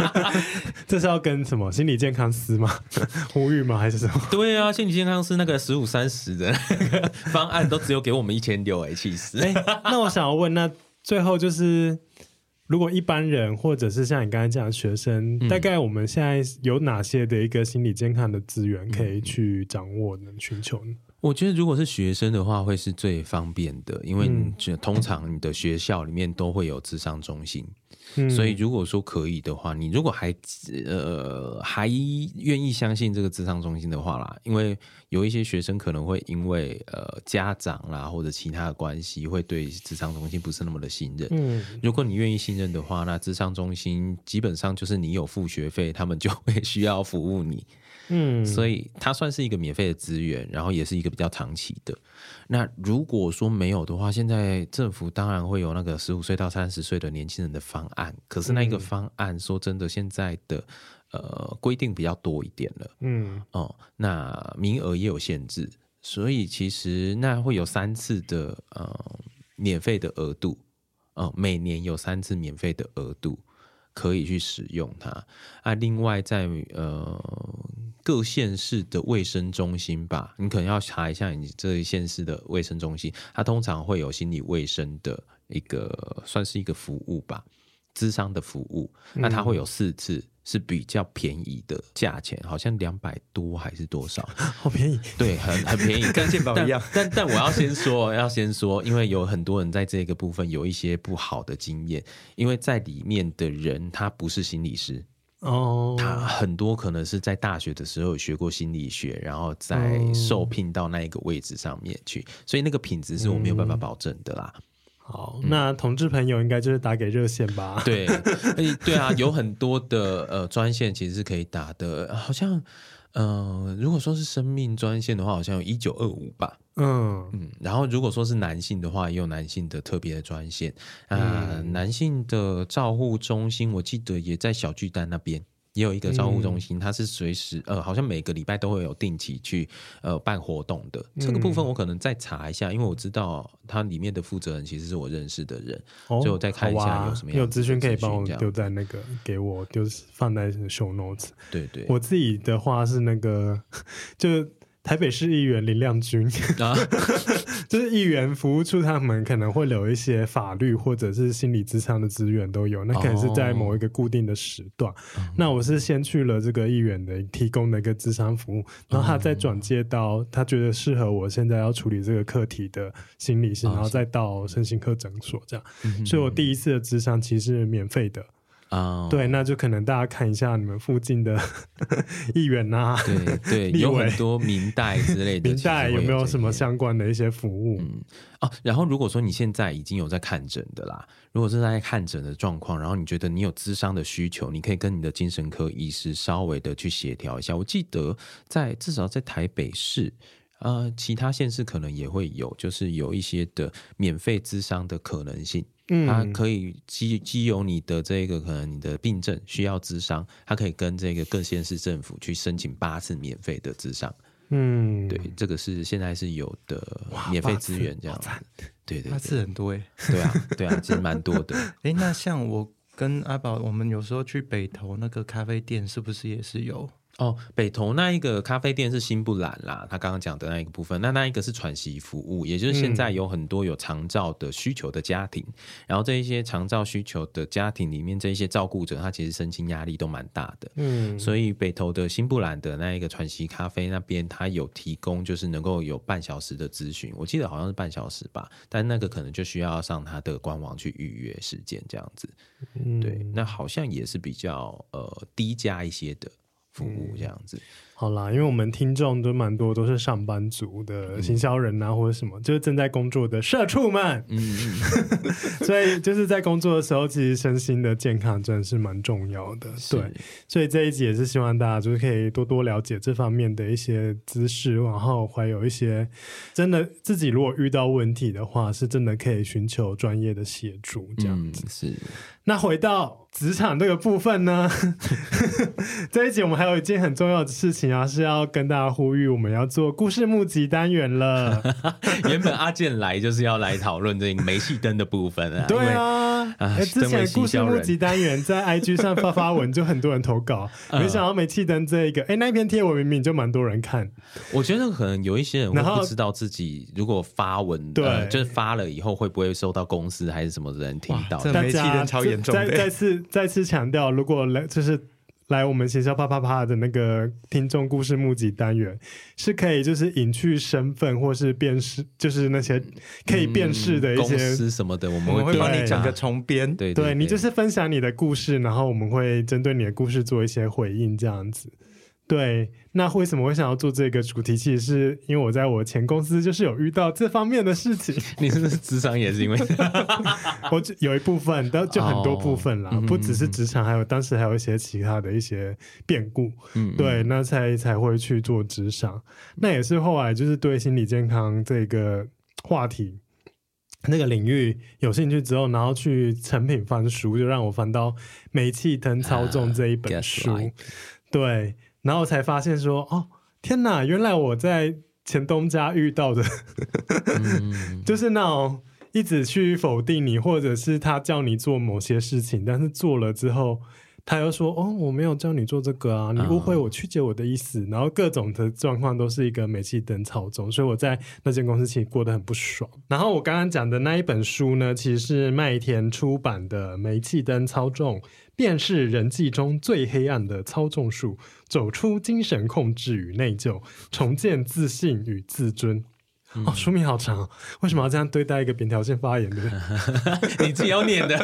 这是要跟什么心理健康师吗？呼吁吗？还是什么？对啊，心理健康师那个十五三十的那个方案都只有给我们一千六，哎，气死！哎，那我想要问，那最后就是。如果一般人，或者是像你刚才讲的学生，嗯，大概我们现在有哪些的一个心理健康的资源可以去掌握呢？寻求呢？我觉得如果是学生的话，会是最方便的，因为通常你的学校里面都会有智商中心。嗯、所以，如果说可以的话，你如果还呃还愿意相信这个智商中心的话啦，因为有一些学生可能会因为呃家长啦或者其他的关系，会对智商中心不是那么的信任。嗯，如果你愿意信任的话，那智商中心基本上就是你有付学费，他们就会需要服务你。嗯，所以它算是一个免费的资源，然后也是一个比较长期的。那如果说没有的话，现在政府当然会有那个十五岁到三十岁的年轻人的方案，可是那一个方案说真的，现在的呃规定比较多一点了。嗯，哦，那名额也有限制，所以其实那会有三次的呃免费的额度，哦，每年有三次免费的额度可以去使用它。啊，另外在呃。各县市的卫生中心吧，你可能要查一下你这一县市的卫生中心，它通常会有心理卫生的一个算是一个服务吧，咨商的服务。那它会有四次是比较便宜的价钱，好像两百多还是多少？好便宜，对，很很便宜，跟健保一样。但但，我要先说，要先说，因为有很多人在这个部分有一些不好的经验，因为在里面的人他不是心理师。哦，他很多可能是在大学的时候学过心理学，然后再受聘到那一个位置上面去，哦、所以那个品质是我没有办法保证的啦。嗯、好，那同志朋友应该就是打给热线吧？对，对啊，有很多的呃专线其实是可以打的，好像。嗯、呃，如果说是生命专线的话，好像有一九二五吧。嗯嗯，然后如果说是男性的话，也有男性的特别的专线。啊、呃嗯，男性的照护中心，我记得也在小巨蛋那边。也有一个照护中心，它是随时呃，好像每个礼拜都会有定期去呃办活动的。这个部分我可能再查一下，因为我知道它里面的负责人其实是我认识的人，哦、所以我再看一下有什么样的、啊、有资讯可以帮我丢在那个给我，就是放在 show notes。对对，我自己的话是那个 就。台北市议员林亮君啊，就是议员服务处，他们可能会留一些法律或者是心理咨商的资源都有，那可能是在某一个固定的时段。哦、那我是先去了这个议员的提供的一个咨商服务，然后他再转接到他觉得适合我现在要处理这个课题的心理师，然后再到身心科诊所这样。所以我第一次的咨商其实是免费的。啊、oh，对，那就可能大家看一下你们附近的 议员呐、啊，对对，有很多明代之类的，明代有没有什么相关的一些服务？嗯，哦，然后如果说你现在已经有在看诊的啦，如果是在看诊的状况，然后你觉得你有咨商的需求，你可以跟你的精神科医师稍微的去协调一下。我记得在至少在台北市，呃，其他县市可能也会有，就是有一些的免费咨商的可能性。嗯，它可以基基由你的这个可能你的病症需要咨商，它可以跟这个各县市政府去申请八次免费的咨商。嗯，对，这个是现在是有的免费资源这样子。对对，对，八次很多哎。对啊，对啊，其实蛮多的。哎，那像我跟阿宝，我们有时候去北投那个咖啡店，是不是也是有？哦，北投那一个咖啡店是新不兰啦，他刚刚讲的那一个部分，那那一个是喘息服务，也就是现在有很多有长照的需求的家庭，嗯、然后这一些长照需求的家庭里面，这一些照顾者他其实身心压力都蛮大的，嗯，所以北投的新不兰的那一个喘息咖啡那边，他有提供就是能够有半小时的咨询，我记得好像是半小时吧，但那个可能就需要上他的官网去预约时间这样子，嗯，对，那好像也是比较呃低价一些的。服务这样子。好啦，因为我们听众都蛮多，都是上班族的行销人啊、嗯，或者什么，就是正在工作的社畜们。嗯嗯。所以就是在工作的时候，其实身心的健康真的是蛮重要的。对。所以这一集也是希望大家就是可以多多了解这方面的一些知识，然后还有一些真的自己如果遇到问题的话，是真的可以寻求专业的协助这样子。嗯、是。那回到职场这个部分呢，这一集我们还有一件很重要的事情。啊，是要跟大家呼吁，我们要做故事募集单元了。原本阿健来就是要来讨论这个煤气灯的部分啊。对啊，之前故事募集单元在 IG 上发发文，就很多人投稿，没想到煤气灯这一个，哎、欸，那一篇贴文明明就蛮多人看。我觉得可能有一些人会不知道自己如果发文，对、呃，就是发了以后会不会受到公司还是什么人听到？煤气灯超严重。再再次再次强调，如果来就是。来，我们学校啪啪啪的那个听众故事募集单元是可以，就是隐去身份或是辨识，就是那些可以辨识的一些、嗯、公司什么的，我们会帮你讲个重编。对对，对，你就是分享你的故事，然后我们会针对你的故事做一些回应，这样子。对，那为什么会想要做这个主题？其实是因为我在我前公司就是有遇到这方面的事情。你是不是职场也是因为？我有一部分，但就很多部分啦，哦、不只是职场，还有当时还有一些其他的一些变故。嗯，对，那才才会去做职场。那也是后来就是对心理健康这个话题那个领域有兴趣之后，然后去成品翻书，就让我翻到《煤气灯操纵》这一本书。Uh. 对。然后才发现说，哦，天哪！原来我在前东家遇到的，嗯、就是那种一直去否定你，或者是他叫你做某些事情，但是做了之后，他又说，哦，我没有叫你做这个啊，你误会我曲解我的意思，嗯、然后各种的状况都是一个煤气灯操纵，所以我在那间公司其实过得很不爽。然后我刚刚讲的那一本书呢，其实是麦田出版的《煤气灯操纵》。便是人际中最黑暗的操纵术，走出精神控制与内疚，重建自信与自尊。嗯、哦，书名好长，为什么要这样对待一个扁条线发言的人？你自己要念的。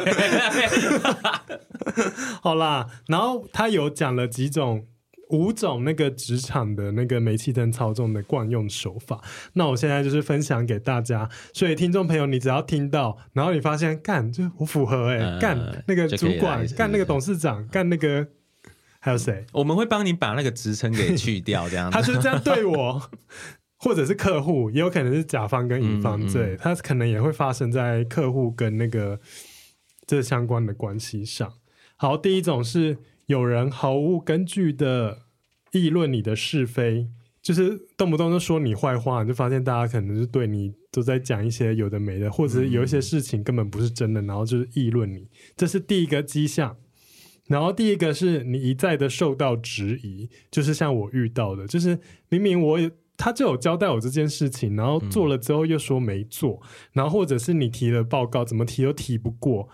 好啦，然后他有讲了几种。五种那个职场的那个煤气灯操纵的惯用手法，那我现在就是分享给大家。所以听众朋友，你只要听到，然后你发现干就我符合哎、欸，干、呃、那个主管，干那个董事长，干那个还有谁？我们会帮你把那个职称给去掉，这样子。他就是这样对我，或者是客户，也有可能是甲方跟乙方，对、嗯嗯，他可能也会发生在客户跟那个这相关的关系上。好，第一种是。有人毫无根据的议论你的是非，就是动不动就说你坏话，你就发现大家可能是对你都在讲一些有的没的，或者是有一些事情根本不是真的，然后就是议论你，这是第一个迹象。然后第一个是你一再的受到质疑，就是像我遇到的，就是明明我他就有交代我这件事情，然后做了之后又说没做，然后或者是你提了报告，怎么提都提不过。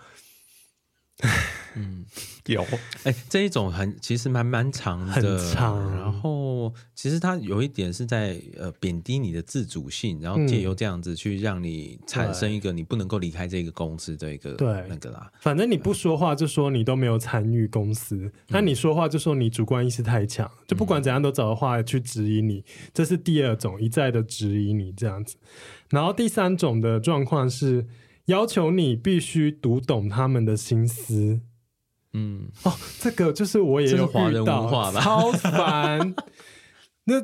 嗯，有哎、欸，这一种很其实蛮蛮长的，很长。然后其实它有一点是在呃贬低你的自主性，然后借由这样子去让你产生一个你不能够离开这个公司的一个对那个啦。反正你不说话就说你都没有参与公司，那、嗯、你说话就说你主观意识太强，就不管怎样都找的话去质疑你，这是第二种一再的质疑你这样子。然后第三种的状况是。要求你必须读懂他们的心思，嗯，哦，这个就是我也有遇到，超烦。那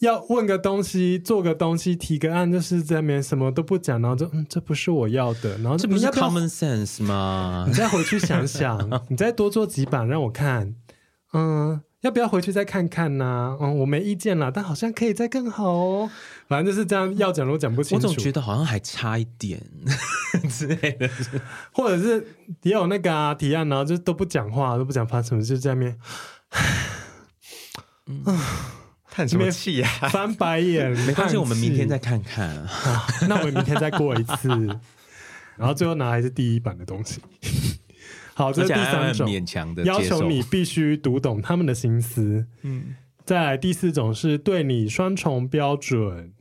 要问个东西，做个东西，提个案，就是在面什么都不讲，然后就嗯，这不是我要的，然后这不是 common sense 吗？你再回去想想，你再多做几版让我看，嗯。要不要回去再看看呢、啊？嗯，我没意见啦，但好像可以再更好哦。反正就是这样，要讲都讲不清楚。我总觉得好像还差一点 之类的，或者是也有那个啊提案，然后就都不讲话，都不讲发什么，就在那边，嗯，叹什么气呀？翻白眼，没关系，我们明天再看看、啊啊。那我们明天再过一次，然后最后拿来是第一版的东西。好，这是第三种，勉强的要求你必须读懂他们的心思。嗯，再来第四种是对你双重标准。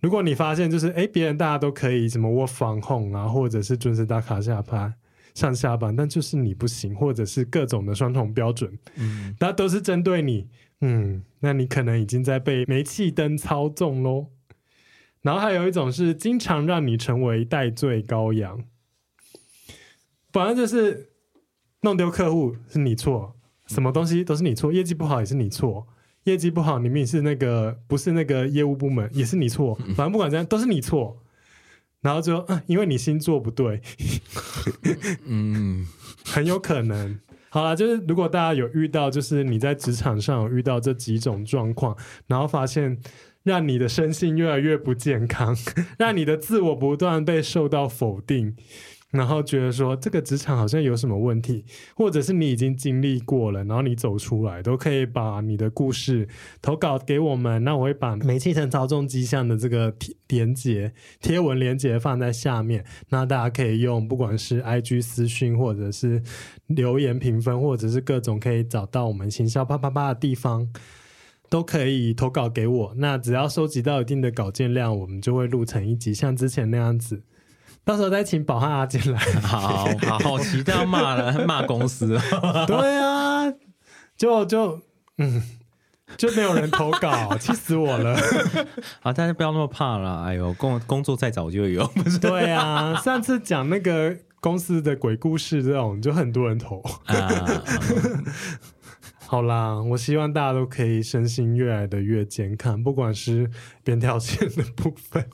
如果你发现就是哎，别人大家都可以什么 work from home 啊，或者是准时打卡下班、上下班，但就是你不行，或者是各种的双重标准，嗯，那都是针对你。嗯，那你可能已经在被煤气灯操纵喽。然后还有一种是经常让你成为代罪羔羊。反正就是弄丢客户是你错，什么东西都是你错，业绩不好也是你错，业绩不好你明明是那个不是那个业务部门也是你错，反正不管怎样都是你错，然后就嗯，因为你星座不对，嗯，很有可能。好了，就是如果大家有遇到，就是你在职场上有遇到这几种状况，然后发现让你的身心越来越不健康，让你的自我不断被受到否定。然后觉得说这个职场好像有什么问题，或者是你已经经历过了，然后你走出来，都可以把你的故事投稿给我们。那我会把煤气灯操纵机项的这个连接贴文连接放在下面，那大家可以用不管是 IG 私讯，或者是留言评分，或者是各种可以找到我们行销啪啪啪的地方，都可以投稿给我。那只要收集到一定的稿件量，我们就会录成一集，像之前那样子。到时候再请宝汉阿健来。好好好，期待要骂了，骂公司。对啊，就就嗯，就没有人投稿，气死我了。好，大家不要那么怕了。哎呦，工工作再找就有。对啊，上次讲那个公司的鬼故事这种，就很多人投。啊、好啦，我希望大家都可以身心越来的越健康，不管是扁桃腺的部分。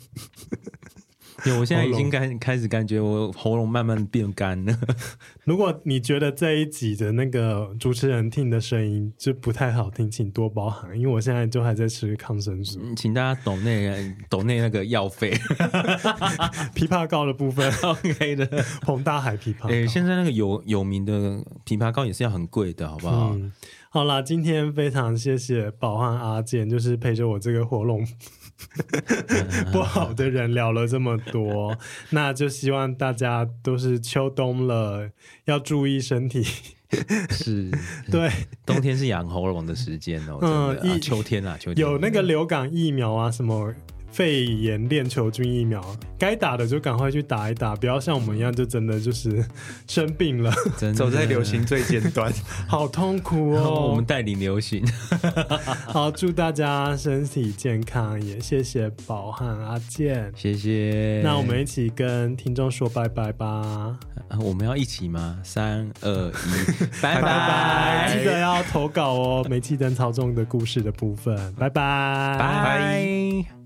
对，我现在已经开开始感觉我喉咙慢慢变干了。如果你觉得这一集的那个主持人听的声音就不太好听，请多包涵，因为我现在就还在吃抗生素。请大家抖内抖内那那个药费，枇杷膏的部分 OK 的，红大海枇杷膏。哎，现在那个有有名的枇杷膏也是要很贵的，好不好？嗯，好啦，今天非常谢谢宝汉阿健，就是陪着我这个喉咙。不好的人聊了这么多，那就希望大家都是秋冬了，要注意身体。是，对，冬天是养喉咙的时间哦。嗯，啊、秋天啊，秋天有那个流感疫苗啊，什么。肺炎链球菌疫苗，该打的就赶快去打一打，不要像我们一样，就真的就是生病了，走在流行最尖端，好痛苦哦。我们带领流行，好，祝大家身体健康，也谢谢宝汉阿健，谢谢。那我们一起跟听众说拜拜吧。我们要一起吗？三二一，拜拜！拜，记得要投稿哦，煤气灯操纵的故事的部分，拜拜，拜拜。